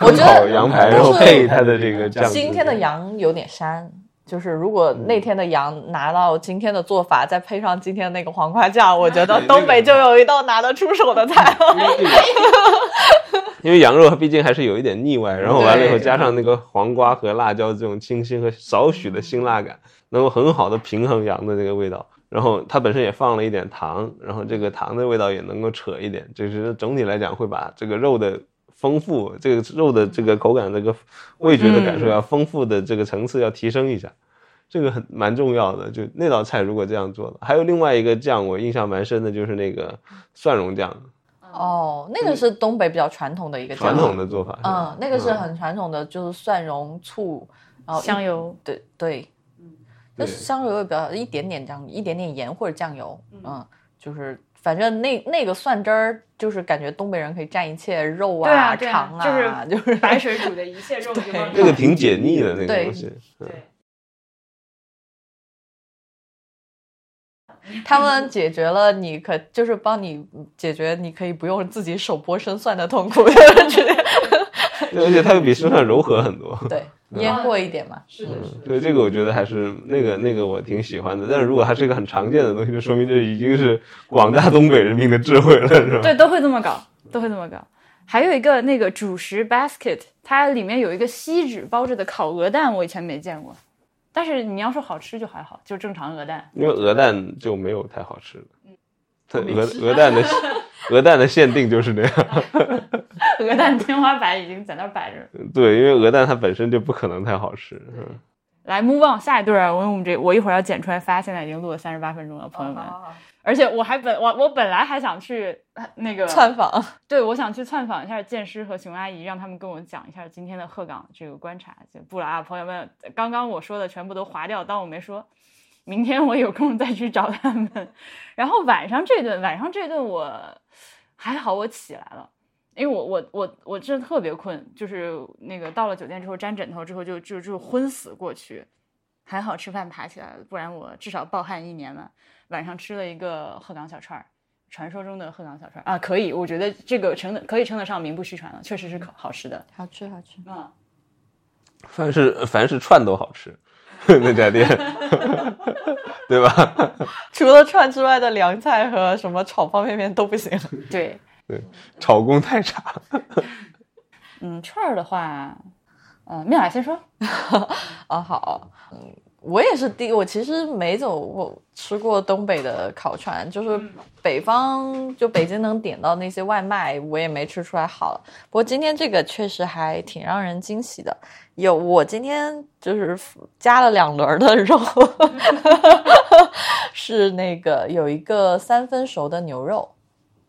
我觉得羊排，然后配它的这个酱。今天的羊有点膻，就是如果那天的羊拿到今天的做法，再配上今天那个黄瓜酱，我觉得东北就有一道拿得出手的菜了。因为羊肉它毕竟还是有一点腻歪，然后完了以后加上那个黄瓜和辣椒这种清新和少许的辛辣感，能够很好的平衡羊的这个味道。然后它本身也放了一点糖，然后这个糖的味道也能够扯一点，就是总体来讲会把这个肉的丰富，这个肉的这个口感、这个味觉的感受要丰富的这个层次要提升一下，这个很蛮重要的。就那道菜如果这样做的，还有另外一个酱我印象蛮深的，就是那个蒜蓉酱。哦，那个是东北比较传统的一个传统的做法。嗯，那个是很传统的，就是蒜蓉、醋，然后香油。对对，嗯，那香油也比较一点点酱，一点点盐或者酱油。嗯，就是反正那那个蒜汁儿，就是感觉东北人可以蘸一切肉啊、肠啊，就是白水煮的一切肉。那个挺解腻的那个东西。对。*laughs* 他们解决了你可就是帮你解决，你可以不用自己手剥生蒜的痛苦，*laughs* 而且它又比生蒜柔和很多。对，腌过一点嘛。是的，对这个我觉得还是那个那个我挺喜欢的。但是如果它是一个很常见的东西，就说明这已经是广大东北人民的智慧了，是吧？对，都会这么搞，都会这么搞。还有一个那个主食 basket，它里面有一个锡纸包着的烤鹅蛋，我以前没见过。但是你要说好吃就还好，就正常鹅蛋。因为鹅蛋就没有太好吃的，它鹅鹅蛋的 *laughs* 鹅蛋的限定就是那样。*laughs* 鹅蛋天花板已经在那摆着。对，因为鹅蛋它本身就不可能太好吃。嗯。来 move on 下一对儿，我我们这我一会儿要剪出来发，现在已经录了三十八分钟了，朋友们。而且我还本我我本来还想去呃那个窜访，对，我想去窜访一下剑师和熊阿姨，让他们跟我讲一下今天的鹤岗这个观察。就不了啊，朋友们，刚刚我说的全部都划掉，当我没说。明天我有空再去找他们。然后晚上这顿，晚上这顿我还好，我起来了，因为我我我我真的特别困，就是那个到了酒店之后沾枕头之后就就就昏死过去，还好吃饭爬起来了，不然我至少暴汗一年了。晚上吃了一个鹤岗小串儿，传说中的鹤岗小串儿啊，可以，我觉得这个称得可以称得上名不虚传了，确实是可好吃的。好吃好吃。嗯，凡是凡是串都好吃，那家店，*laughs* 对吧？*laughs* 除了串之外的凉菜和什么炒方便面都不行。对，对，炒工太差。嗯，串儿的话，嗯，妙雅先说。*laughs* 啊，好，嗯，我也是第，我其实没走过吃过东北的烤串，就是北方就北京能点到那些外卖，我也没吃出来好。不过今天这个确实还挺让人惊喜的，有我今天就是加了两轮的肉，*laughs* 是那个有一个三分熟的牛肉。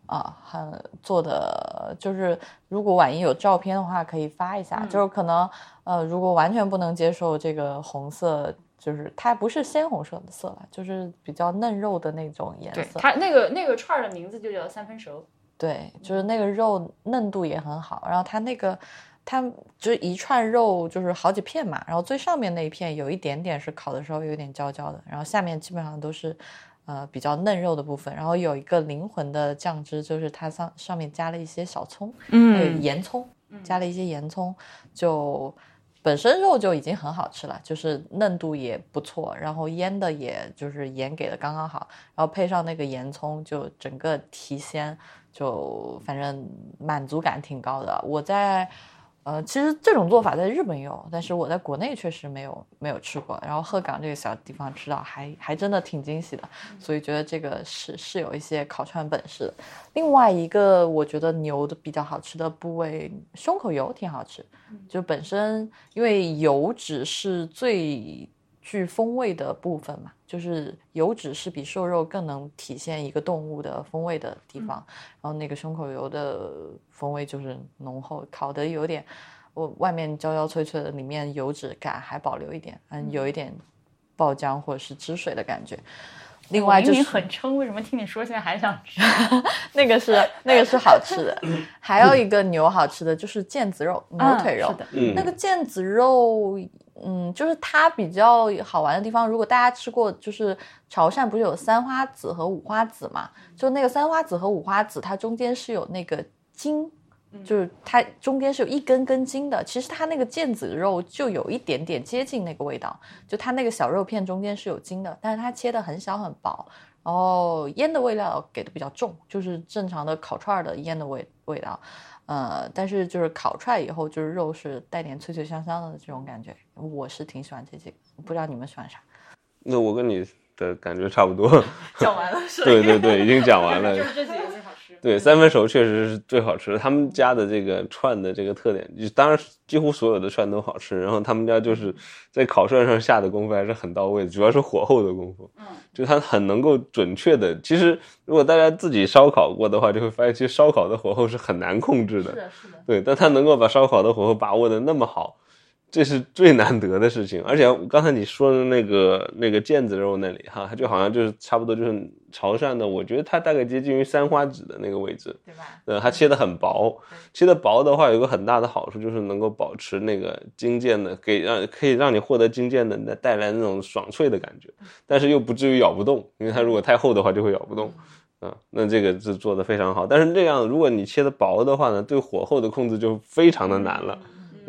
啊，很做的就是，如果万一有照片的话，可以发一下。就是可能，呃，如果完全不能接受这个红色，就是它不是鲜红色的色了，就是比较嫩肉的那种颜，色。它那个那个串儿的名字就叫三分熟。对，就是那个肉嫩度也很好，然后它那个它就是一串肉就是好几片嘛，然后最上面那一片有一点点是烤的时候有点焦焦的，然后下面基本上都是呃比较嫩肉的部分，然后有一个灵魂的酱汁，就是它上上面加了一些小葱，还有盐葱，加了一些盐葱，就本身肉就已经很好吃了，就是嫩度也不错，然后腌的也就是盐给的刚刚好，然后配上那个盐葱，就整个提鲜，就反正满足感挺高的。我在呃，其实这种做法在日本有，但是我在国内确实没有没有吃过。然后鹤岗这个小地方吃到还还真的挺惊喜的，所以觉得这个是是有一些烤串本事的。另外一个我觉得牛的比较好吃的部位，胸口油挺好吃，就本身因为油脂是最具风味的部分嘛，就是油脂是比瘦肉更能体现一个动物的风味的地方。然后那个胸口油的风味就是浓厚，烤的有点，我外面焦焦脆脆的，里面油脂感还保留一点，嗯，有一点爆浆或者是汁水的感觉。另外就是明很撑，为什么听你说现在还想吃？*laughs* 那个是那个是好吃的，*laughs* 还有一个牛好吃的就是腱子肉、牛腿肉。啊是的嗯那个腱子肉，嗯，就是它比较好玩的地方。如果大家吃过，就是潮汕不是有三花子和五花子嘛？就那个三花子和五花子，它中间是有那个筋，就是它中间是有一根根筋的。其实它那个腱子肉就有一点点接近那个味道，就它那个小肉片中间是有筋的，但是它切的很小很薄。然后腌的味道给的比较重，就是正常的烤串儿的腌的味味道，呃，但是就是烤出来以后，就是肉是带点脆脆香香的这种感觉，我是挺喜欢这几个，不知道你们喜欢啥？那我跟你的感觉差不多。讲完了是？*laughs* 对对对，已经讲完了。*laughs* 就是这几个。对，三分熟确实是最好吃的。他们家的这个串的这个特点，就当然几乎所有的串都好吃。然后他们家就是在烤串上下的功夫还是很到位的，主要是火候的功夫。嗯，就它很能够准确的。其实如果大家自己烧烤过的话，就会发现其实烧烤的火候是很难控制的。是的，是的。对，但他能够把烧烤的火候把握的那么好，这是最难得的事情。而且刚才你说的那个那个腱子肉那里哈，它就好像就是差不多就是潮汕的，我觉得它大概接近于三花指的那个位置。对吧？呃，它切的很薄，切的薄的话，有个很大的好处就是能够保持那个筋腱的，给让可以让你获得筋腱的带带来那种爽脆的感觉，但是又不至于咬不动，因为它如果太厚的话就会咬不动。啊，那这个是做的非常好，但是这样如果你切的薄的话呢，对火候的控制就非常的难了，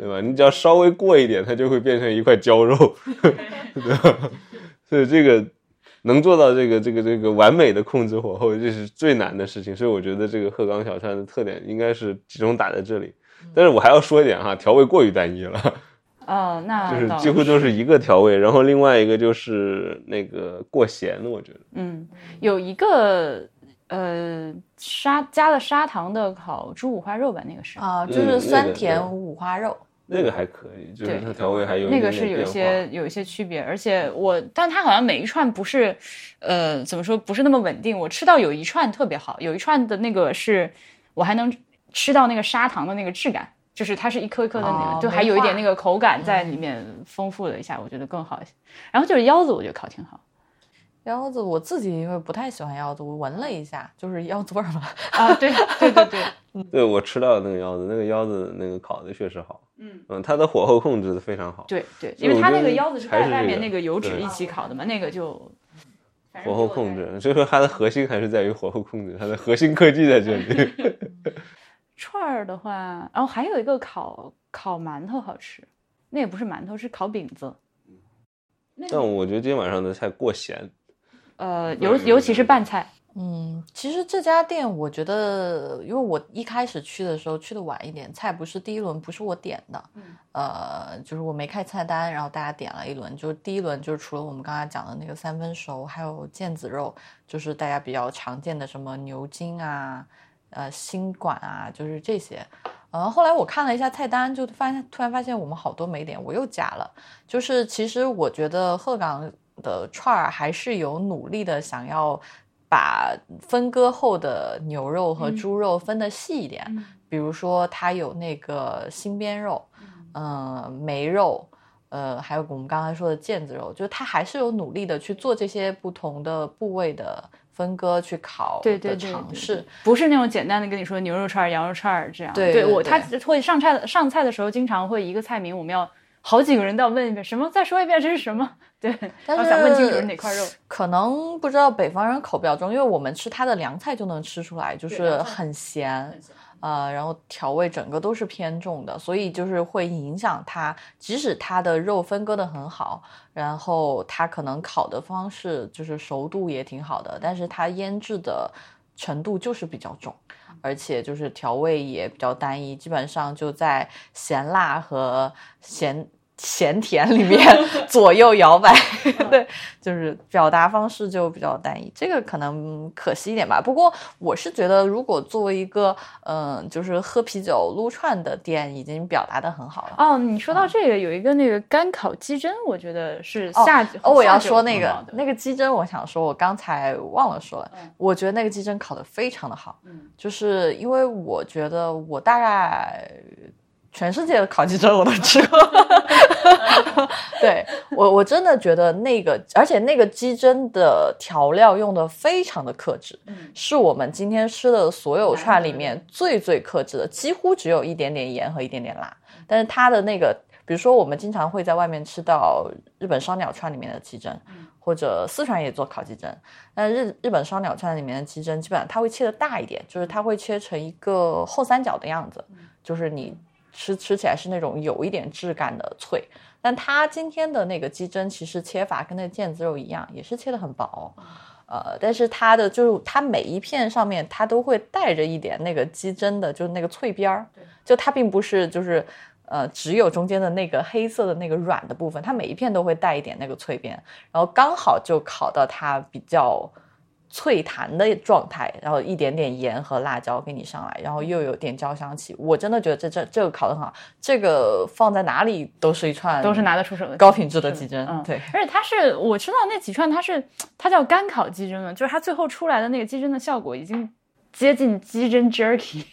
对吧？你只要稍微过一点，它就会变成一块焦肉，*laughs* 对吧？所以这个能做到这个这个这个完美的控制火候，这是最难的事情。所以我觉得这个鹤岗小串的特点应该是集中打在这里。但是我还要说一点哈，调味过于单一了，哦，那 *laughs* 就是几乎就是一个调味，然后另外一个就是那个过咸，我觉得。嗯，有一个呃砂加了砂糖的烤猪五花肉吧，那个是。啊、就是酸甜五花肉，那个还可以，就是对它调味还有一那个是有一些有一些区别，而且我，但它好像每一串不是，呃，怎么说不是那么稳定。我吃到有一串特别好，有一串的那个是我还能吃到那个砂糖的那个质感，就是它是一颗一颗的那个，哦就还有一点那个口感在里面丰富了一下，我觉得更好一些。然后就是腰子，我觉得烤挺好腰子我自己因为不太喜欢腰子，我闻了一下，就是腰子味儿嘛。啊，对对对对，对 *laughs* 我吃到的那个腰子，那个腰子那个烤的确实好，嗯嗯，它的火候控制的非常好，对对，因为它那个腰子是带外面那个油脂一起烤的嘛，那个就火候控制，所以说它的核心还是在于火候控制，它的核心科技在这里。*laughs* 串儿的话，然后还有一个烤烤馒头好吃，那也不是馒头，是烤饼子。但我觉得今天晚上的菜过咸，呃，尤尤其是拌菜，嗯，其实这家店我觉得，因为我一开始去的时候去的晚一点，菜不是第一轮不是我点的，嗯呃，就是我没开菜单，然后大家点了一轮，就是第一轮就是除了我们刚才讲的那个三分熟，还有腱子肉，就是大家比较常见的什么牛筋啊、呃心管啊，就是这些。呃，后来我看了一下菜单，就发现突然发现我们好多没点，我又加了。就是其实我觉得鹤岗的串儿还是有努力的想要把分割后的牛肉和嗯猪肉分得细一点，嗯比如说它有那个新边肉，嗯、梅肉。呃，还有我们刚才说的腱子肉，就是它还是有努力的去做这些不同的部位的分割去烤的对对尝试。对不是那种简单的跟你说牛肉串儿、羊肉串儿这样。对对我他会上菜上菜的时候，经常会一个菜名，我们要好几个人都要问一遍什么，再说一遍这是什么？对，但是想问清楚是是哪块肉。可能不知道北方人口比较重，因为我们吃它的凉菜就能吃出来，就是很咸，呃，然后调味整个都是偏重的，所以就是会影响它。即使它的肉分割的很好，然后它可能烤的方式就是熟度也挺好的，但是它腌制的程度就是比较重。而且就是调味也比较单一，基本上就在咸辣和咸咸甜里面左右摇摆，*laughs* 对，就是表达方式就比较单一，这个可能可惜一点吧。不过我是觉得，如果作为一个嗯、就是喝啤酒撸串的店，已经表达的很好了。哦，你说到这个，有一个那个干烤鸡胗，我觉得是哦下哦，我要说那个那个鸡胗，我想说，我刚才忘了说了，嗯我觉得那个鸡胗烤的非常的好，嗯就是因为我觉得我大概全世界的烤鸡胗我都吃过，*laughs* 对我我真的觉得那个，而且那个鸡胗的调料用的非常的克制，嗯是我们今天吃的所有串里面最最克制的，几乎只有一点点盐和一点点辣，但是它的那个。比如说，我们经常会在外面吃到日本烧鸟串里面的鸡胗，嗯或者四川也做烤鸡胗，但日日本烧鸟串里面的鸡胗基本上它会切的大一点，就是它会切成一个后三角的样子，就是你吃吃起来是那种有一点质感的脆。但它今天的那个鸡胗其实切法跟那个腱子肉一样，也是切的很薄，呃，但是它的就是它每一片上面它都会带着一点那个鸡胗的，就是那个脆边儿，就它并不是就是。呃，只有中间的那个黑色的那个软的部分，它每一片都会带一点那个脆边，然后刚好就烤到它比较脆弹的状态，然后一点点盐和辣椒给你上来，然后又有点焦香气。我真的觉得这这这个烤的很好，这个放在哪里都是一串都是拿得出手的高品质的鸡胗。嗯，对，而且它是我知道那几串，它是它叫干烤鸡胗嘛，就是它最后出来的那个鸡胗的效果已经接近鸡胗 jerky，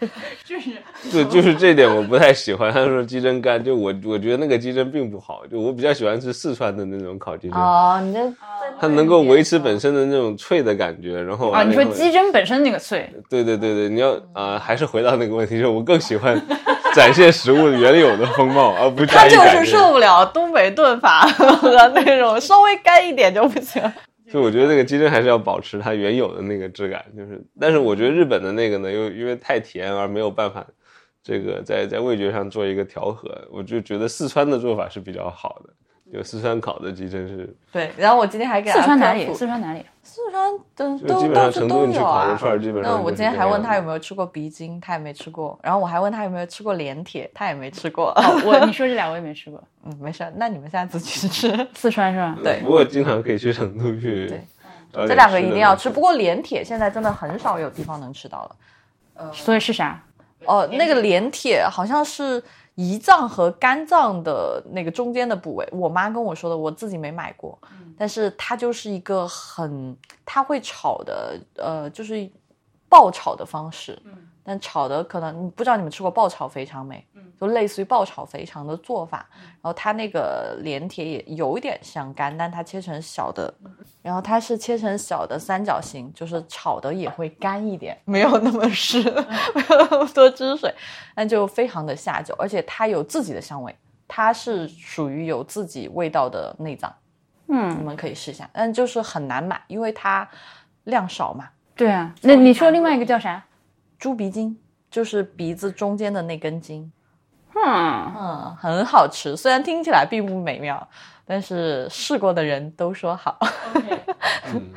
*laughs* 就是对，就是这点我不太喜欢。他说鸡胗干，就我我觉得那个鸡胗并不好，就我比较喜欢吃四川的那种烤鸡胗，哦，你这它能够维持本身的那种脆的感觉，然后啊，你说鸡胗本身那个脆，对对对对，你要啊、还是回到那个问题，就是我更喜欢展现食物原有的风貌，而不他就是。受不了东北炖法 *laughs* 和那种稍微干一点就不行。所以我觉得那个鸡胗还是要保持它原有的那个质感，就是，但是我觉得日本的那个呢，又因为太甜而没有办法，这个在在味觉上做一个调和，我就觉得四川的做法是比较好的，就四川烤的鸡真是，对，然后我今天还给他四川哪里？四川哪里？四川都基本上成到处都有都你去烤个啊。串，基本上那我今天还问他有没有吃过鼻筋，他也没吃过。然后我还问他有没有吃过连铁，他也没吃过。哦，我你 *laughs* 说这俩我也没吃过，嗯，没事，那你们下次去吃。四川是吧？对不过经常可以去成都去对这两个一定要吃。不过连铁现在真的很少有地方能吃到了。呃所以是啥？哦，那个连铁好像是胰脏和肝脏的那个中间的部位，我妈跟我说的，我自己没买过，但是它就是一个很，它会炒的，呃，就是爆炒的方式，但炒的可能不知道你们吃过爆炒肥肠没？就类似于爆炒肥肠的做法，然后它那个连铁也有一点像干，但它切成小的，然后它是切成小的三角形，就是炒的也会干一点，没有那么湿，*laughs* 没有那么多汁水，但就非常的下酒，而且它有自己的香味，它是属于有自己味道的内脏，嗯，你们可以试一下，但就是很难买，因为它量少嘛。对啊，那你说另外一个叫啥？猪鼻筋就是鼻子中间的那根筋。嗯，嗯，很好吃，虽然听起来并不美妙，但是试过的人都说好。*laughs* 嗯，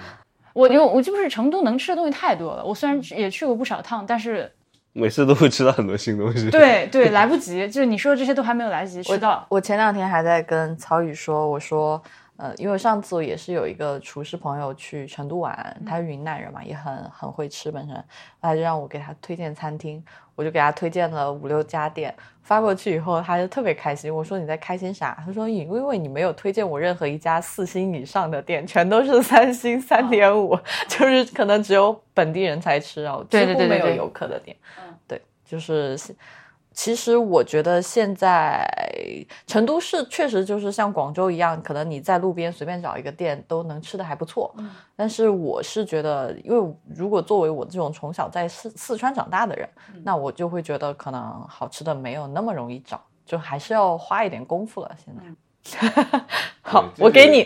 我因为我就是成都能吃的东西太多了，我虽然也去过不少趟，但是每次都会吃到很多新东西。，对对来不及，就是你说的这些都还没有来得及吃到。我前两天还在跟曹宇说，我说，呃，因为上次我也是有一个厨师朋友去成都玩，他是云南人嘛，也很很会吃本身，他就让我给他推荐餐厅，我就给他推荐了五六家店，发过去以后他就特别开心。我说你在开心啥？他说因为你没有推荐我任何一家四星以上的店，全都是三星、三点五，*laughs* 就是可能只有本地人才吃哦，几乎没有游客的店。嗯对，就是其实我觉得现在成都市确实就是像广州一样，可能你在路边随便找一个店都能吃的还不错。嗯但是我是觉得，因为如果作为我这种从小在四四川长大的人，嗯那我就会觉得可能好吃的没有那么容易找，就还是要花一点功夫了。现在，*laughs* 好，我给你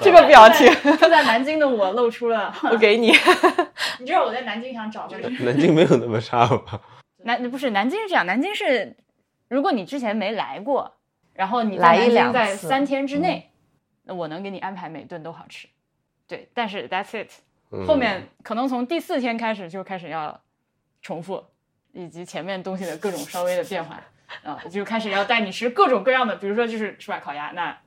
这个表情，住在南京的我露出了，我给你。*laughs* 你知道我在南京想找这个南京没有那么差吧？南不是南京是这样，南京是如果你之前没来过，然后你来一南京两在三天之内，那我能给你安排每顿都好吃。对，但是 that's it，嗯。后面可能从第四天开始就开始要重复，以及前面东西的各种稍微的变化 *laughs* 啊，就开始要带你吃各种各样的，比如说就是吃吧烤鸭，那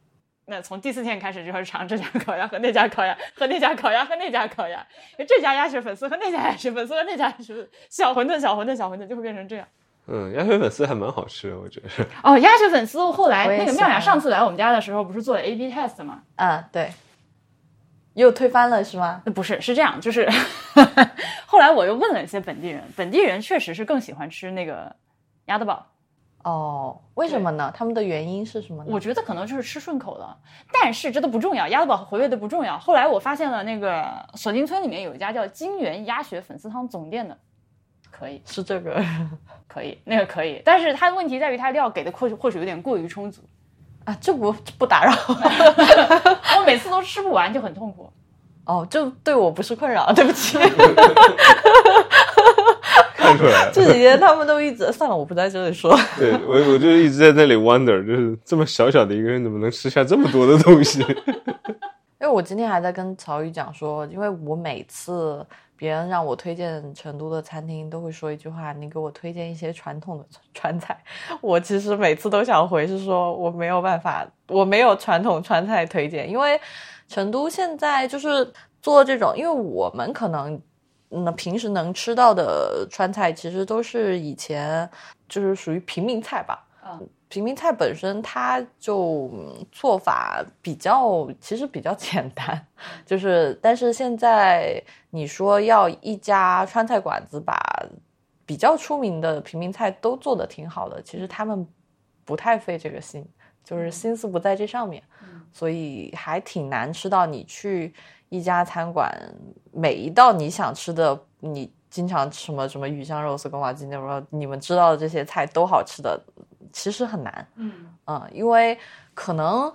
那从第四天开始就会尝这家烤鸭和那家烤鸭和那家烤鸭和那家烤鸭，这家鸭血粉丝和那家鸭血粉丝和那家鸭血粉丝小馄饨小馄饨小馄饨就会变成这样。嗯，鸭血粉丝还蛮好吃的，我觉得是。哦，鸭血粉丝后来那个妙雅上次来我们家的时候不是做了 A/B test 吗？嗯，对，又推翻了是吗？呃不是，是这样，就是 *laughs* 后来我又问了一些本地人，本地人确实是更喜欢吃那个鸭德堡，哦，为什么呢？他们的原因是什么呢？我觉得可能就是吃顺口了，但是这都不重要，鸭子堡和回味的不重要。后来我发现了那个锁金村里面有一家叫金源鸭血粉丝汤总店的，可以，是这个 *laughs* 可以，那个可以，但是它的问题在于它料给的或许或许有点过于充足，啊，这不这不打扰 *laughs* 我每次都吃不完就很痛苦。哦，这对我不是困扰，对不起。*laughs* 看出来了，这几天他们都一直算了，我不在这里说。对我我就一直在那里 wonder，就是这么小小的一个人怎么能吃下这么多的东西？因为我今天还在跟曹宇讲说，因为我每次别人让我推荐成都的餐厅，都会说一句话：“你给我推荐一些传统的川菜。”我其实每次都想回是说我没有办法，我没有传统川菜推荐，因为成都现在就是做这种，因为我们可能嗯平时能吃到的川菜，其实都是以前就是属于平民菜吧。嗯 *laughs* 平民菜本身它就嗯做法比较，其实比较 *laughs* 简单，就是但是现在你说要一家川菜馆子把比较出名的平民菜都做得挺好的，其实他们不太费这个心，就是心思不在这上面，所以还挺难吃到你去一家餐馆，每一道你想吃的，你经常吃什么什么鱼香肉丝、宫保鸡丁，说你们知道的这些菜都好吃的，其实很难。嗯嗯，因为可能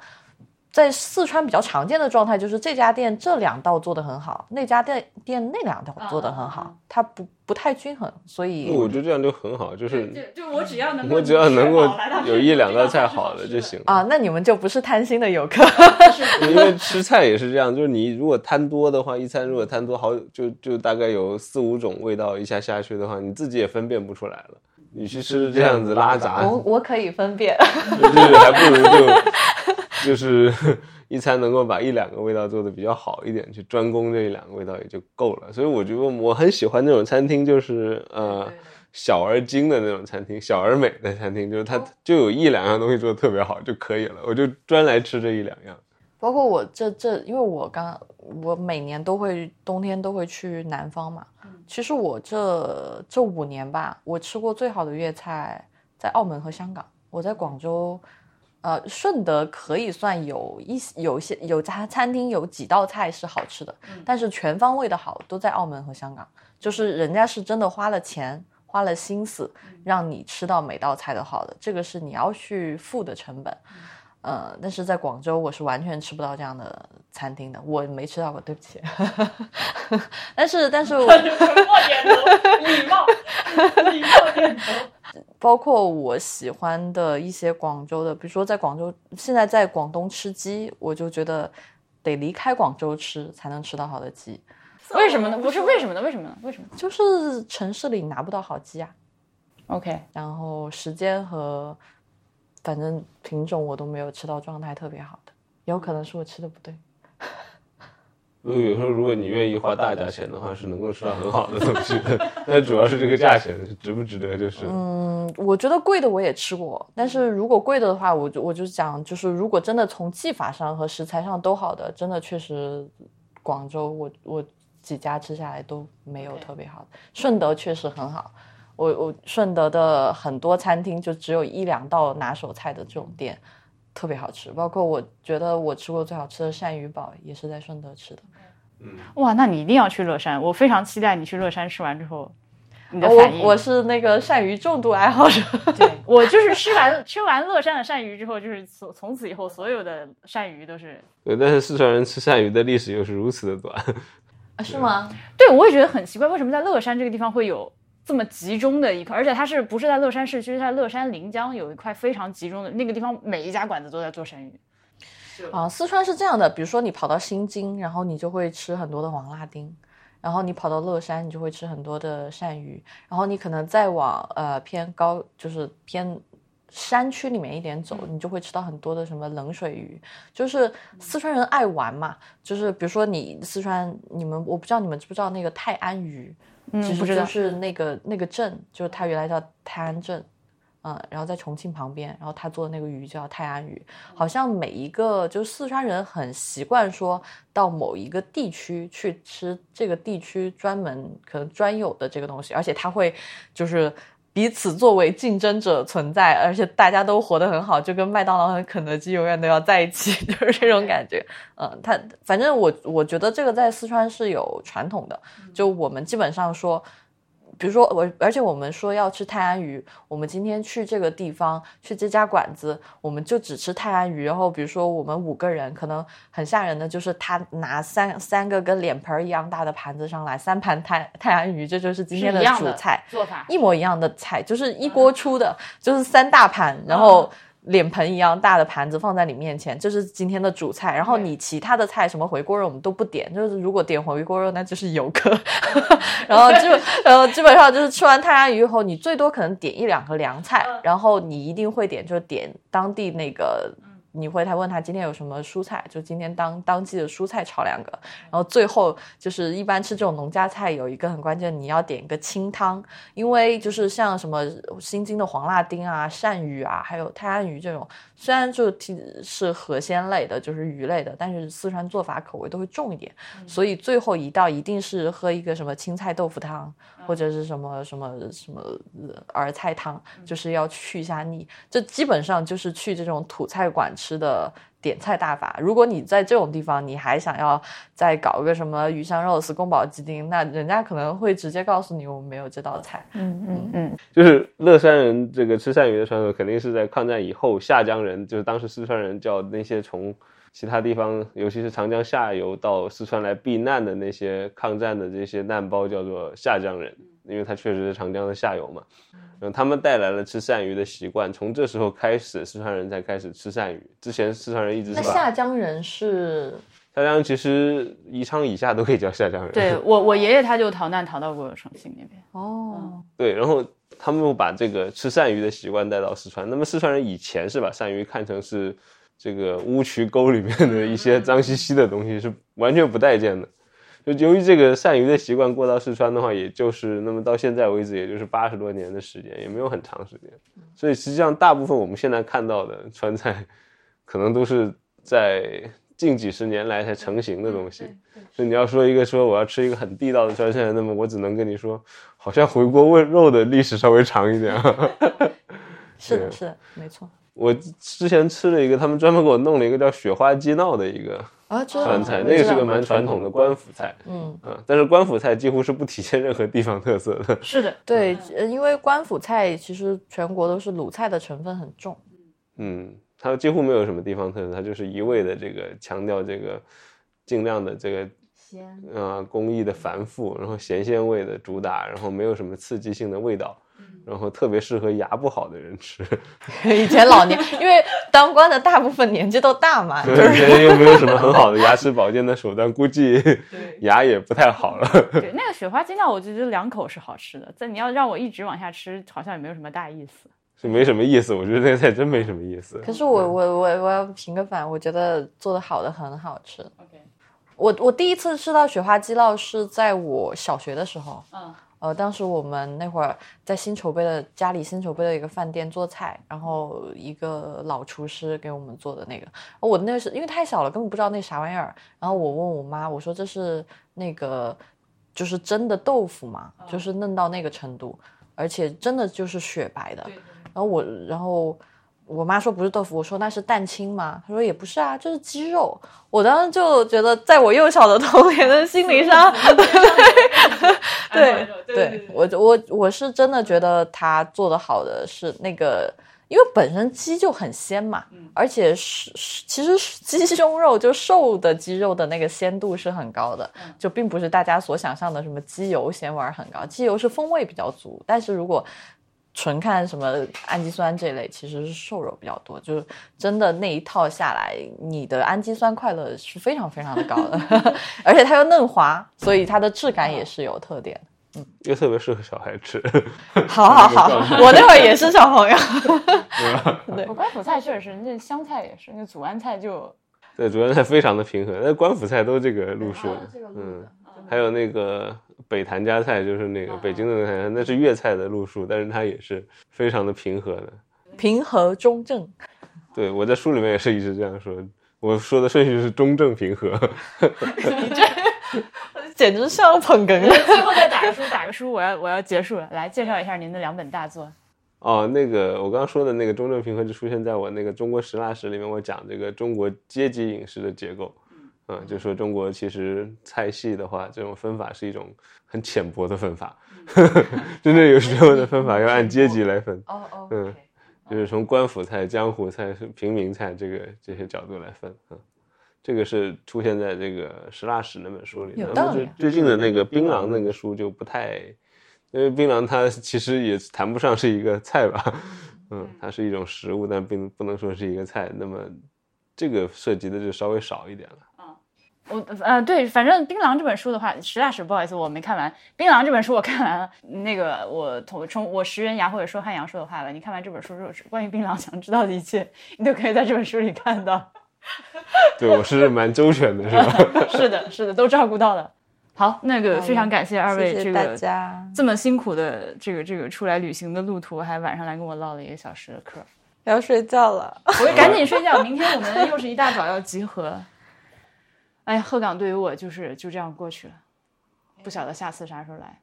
在四川比较常见的状态就是这家店这两道做的很好，那家店店那两道做的很好，它不不太均衡，所以我觉得这样就很好，就是就就我只要能够，我只要能够有一两道菜好的就行了。啊，那你们就不是贪心的游客。*laughs* 因为吃菜也是这样，就是你如果贪多的话，一餐如果贪多好，就就大概有四五种味道一下下去的话，你自己也分辨不出来了。你去吃这样子拉杂，我我可以分辨，*laughs* 就是还不如就 *laughs* 就是 *laughs* 一餐能够把一两个味道做的比较好一点，去专攻这一两个味道也就够了。所以我觉得我很喜欢那种餐厅，就是呃小而精的那种餐厅，小而美的餐厅，就是它就有一两样东西做的特别好就可以了，我就专来吃这一两样。包括我这这，因为我刚我每年都会冬天都会去南方嘛。其实我这这五年吧，我吃过最好的粤菜在澳门和香港。我在广州，呃，顺德可以算有一有些有家餐厅有几道菜是好吃的，但是全方位的好都在澳门和香港。就是人家是真的花了钱花了心思让你吃到每道菜都好的，这个是你要去付的成本。呃，但是在广州我是完全吃不到这样的餐厅的，我没吃到过，对不起。*laughs* 但是，但是，我点头，礼貌，礼貌点头。包括我喜欢的一些广州的，比如说在广州，现在在广东吃鸡，我就觉得得离开广州吃才能吃到好的鸡。为什么呢？不是为什么呢？为什么呢？为什么？就是城市里拿不到好鸡啊。OK，然后时间和反正品种我都没有吃到状态特别好的，有可能是我吃的不对。*laughs* 如果有时候如果你愿意花大价钱的话，是能够吃到很好的东西的。*laughs* 但主要是这个价钱值不值得，就是。嗯，我觉得贵的我也吃过，但是如果贵的话，我就我就讲，就是如果真的从技法上和食材上都好的，真的确实广州我我几家吃下来都没有特别好的。顺德确实很好，我我顺德的很多餐厅就只有一两道拿手菜的这种店。特别好吃，包括我觉得我吃过最好吃的鳝鱼堡也是在顺德吃的。嗯，哇，那你一定要去乐山，我非常期待你去乐山吃完之后你的我反应。我是那个鳝鱼重度爱好者。对 *laughs* 我就是吃完吃完乐山的鳝鱼之后，就是从从此以后所有的鳝鱼都是。对，但是四川人吃鳝鱼的历史又是如此的短。啊，是吗？对，我也觉得很奇怪，为什么在乐山这个地方会有这么集中的一块？而且它是不是在乐山市区？是在乐山临江有一块非常集中的那个地方，每一家馆子都在做鳝鱼。啊，四川是这样的，比如说你跑到新津，然后你就会吃很多的黄辣丁，然后你跑到乐山，你就会吃很多的鳝鱼，然后你可能再往呃偏高，就是偏山区里面一点走，你就会吃到很多的什么冷水鱼。就是四川人爱玩嘛，就是比如说你四川，你们我不知道你们知不知道那个泰安鱼，嗯其实就是那个那个镇，就是它原来叫泰安镇。嗯，然后在重庆旁边，然后他做的那个鱼叫泰安鱼，好像每一个就是四川人很习惯说到某一个地区去吃这个地区专门可能专有的这个东西，而且他会就是彼此作为竞争者存在，而且大家都活得很好，就跟麦当劳和肯德基永远都要在一起，*laughs* 就是这种感觉。嗯，他反正我我觉得这个在四川是有传统的，就我们基本上说。比如说我，而且我们说要吃泰安鱼，我们今天去这个地方，去这家馆子，我们就只吃泰安鱼。然后比如说我们五个人，可能很吓人的就是他拿三三个跟脸盆儿一样大的盘子上来，三盘泰泰安鱼，这就是今天的主菜，做法。一模一样的菜，就是一锅出的，就是三大盘，然后。脸盆一样大的盘子放在你面前，这是今天的主菜。然后你其他的菜，什么回锅肉我们都不点，就是如果点回锅肉，那就是游客。*laughs* 然后就呃，基本上就是吃完泰安鱼以后，你最多可能点一两个凉菜，然后你一定会点，就是点当地那个。你会他问他今天有什么蔬菜，就今天当当季的蔬菜炒两个，然后最后就是一般吃这种农家菜有一个很关键，你要点一个清汤，因为就是像什么新津的黄辣丁啊、鳝鱼啊，还有泰安鱼这种，虽然就提是河鲜类的，就是鱼类的，但是四川做法口味都会重一点，所以最后一道一定是喝一个什么青菜豆腐汤，或者是什么什么什么呃儿菜汤，就是要去一下腻。这基本上就是去这种土菜馆吃的点菜大法。如果你在这种地方，你还想要再搞个什么鱼香肉丝、宫保鸡丁，那人家可能会直接告诉你我们没有这道菜。嗯嗯嗯，就是乐山人这个吃鳝鱼的传统，肯定是在抗战以后，下江人就是当时四川人叫那些从其他地方，尤其是长江下游到四川来避难的那些抗战的这些难胞，叫做下江人，因为他确实是长江的下游嘛。然后他们带来了吃鳝鱼的习惯，从这时候开始，四川人才开始吃鳝鱼。之前四川人一直那下江人是下江其实宜昌以下都可以叫下江人。对我我爷爷他就逃难逃到过重庆那边。哦，对，然后他们又把这个吃鳝鱼的习惯带到四川。那么四川人以前是把鳝鱼看成是这个乌渠沟里面的一些脏兮兮的东西，是完全不待见的。就由于这个鳝鱼的习惯过到四川的话，也就是那么到现在为止，也就是八十多年的时间，也没有很长时间。所以实际上，大部分我们现在看到的川菜，可能都是在近几十年来才成型的东西。所以你要说一个说我要吃一个很地道的川菜，那么我只能跟你说，好像回锅问肉的历史稍微长一点。*laughs* 是的，*laughs* 是的，没错。我之前吃了一个，他们专门给我弄了一个叫雪花鸡闹的一个啊，川菜，那个是个蛮传统的官府菜。嗯啊，但是官府菜几乎是不体现任何地方特色的。*laughs* 是的，对，呃因为官府菜其实全国都是鲁菜的成分很重。嗯，它几乎没有什么地方特色，它就是一味的这个强调这个尽量的这个鲜呃工艺的繁复，然后咸鲜味的主打，然后没有什么刺激性的味道，然后特别适合牙不好的人吃。*laughs* 以前老年，因为当官的大部分年纪都大嘛，就对，是人又没有什么很好的牙齿保健的手段，估计牙也不太好了。对那个雪花鸡闹，我就觉得两口是好吃的。但你要让我一直往下吃，好像也没有什么大意思。是没什么意思，我觉得那个菜真没什么意思。可是我我我我要评个反，我觉得做的好的很好吃。OK，我我第一次吃到雪花鸡酪是在我小学的时候，嗯呃，当时我们那会儿在新筹备的家里新筹备的一个饭店做菜，然后一个老厨师给我们做的那个，我那个是因为太小了，根本不知道那啥玩意儿。然后我问我妈，我说这是那个就是蒸的豆腐嘛，就是嫩到那个程度，而且真的就是雪白的。然后我，然后我妈说不是豆腐，我说那是蛋清吗？她说也不是啊，这是鸡肉。我当时就觉得，在我幼小的童年的心理上，*laughs* 对对，我我我是真的觉得他做的好的是那个，因为本身鸡就很鲜嘛，而且是是其实鸡胸肉就瘦的鸡肉的那个鲜度是很高的，就并不是大家所想象的什么鸡油鲜味很高，鸡油是风味比较足，但是如果纯看什么氨基酸这类，其实是瘦肉比较多，就是真的那一套下来，你的氨基酸快乐是非常非常的高的，*laughs* 而且它又嫩滑，所以它的质感也是有特点。嗯又特别适合小孩吃。*laughs* 好好好，*laughs* 我那会儿也是小朋友。我官府菜确实是，那湘菜也是，那祖安菜就对，祖安菜非常的平衡，那官府菜都这个路数，嗯，还有那个北谭家菜，就是那个北京的那个菜，那是粤菜的路数，但是它也是非常的平和的。平和中正，*laughs* 对我在书里面也是一直这样说，我说的顺序是中正平和。*laughs* 你这简直像捧哏了。*laughs* 最后再打个书，打个书，我要我要结束了。来介绍一下您的两本大作。哦，那个我刚刚说的那个中正平和就出现在我那个中国食腊史里面，我讲这个中国阶级饮食的结构，嗯，就说中国其实菜系的话，这种分法是一种很浅薄的分法，*laughs* 真正有时候的分法要按阶级来分，哦哦嗯，就是从官府菜、江湖菜、平民菜这个这些角度来分，嗯。这个是出现在这个《食腊史》那本书里，有道理最近的那个槟榔那个书就不太，因为槟榔它其实也谈不上是一个菜吧，嗯，它是一种食物，但并不能说是一个菜。那么这个涉及的就稍微少一点了。我呃对，反正《槟榔》这本书的话，实打实不好意思，我没看完。《槟榔》这本书我看完了，那个我从从我石原牙或者说汉阳说的话吧，你看完这本书之后，关于槟榔想知道的一切，你都可以在这本书里看到。*laughs* 对我是蛮周全的，是吧？*laughs* 是的，是的，都照顾到了。好，那个非常感谢二位谢谢大这个家，这么辛苦的这个这个出来旅行的路途，还晚上来跟我唠了一个小时的嗑。要睡觉了。*laughs* 我会赶紧睡觉，明天我们又是一大早要集合。哎，鹤岗对于我就是就这样过去了，不晓得下次啥时候来。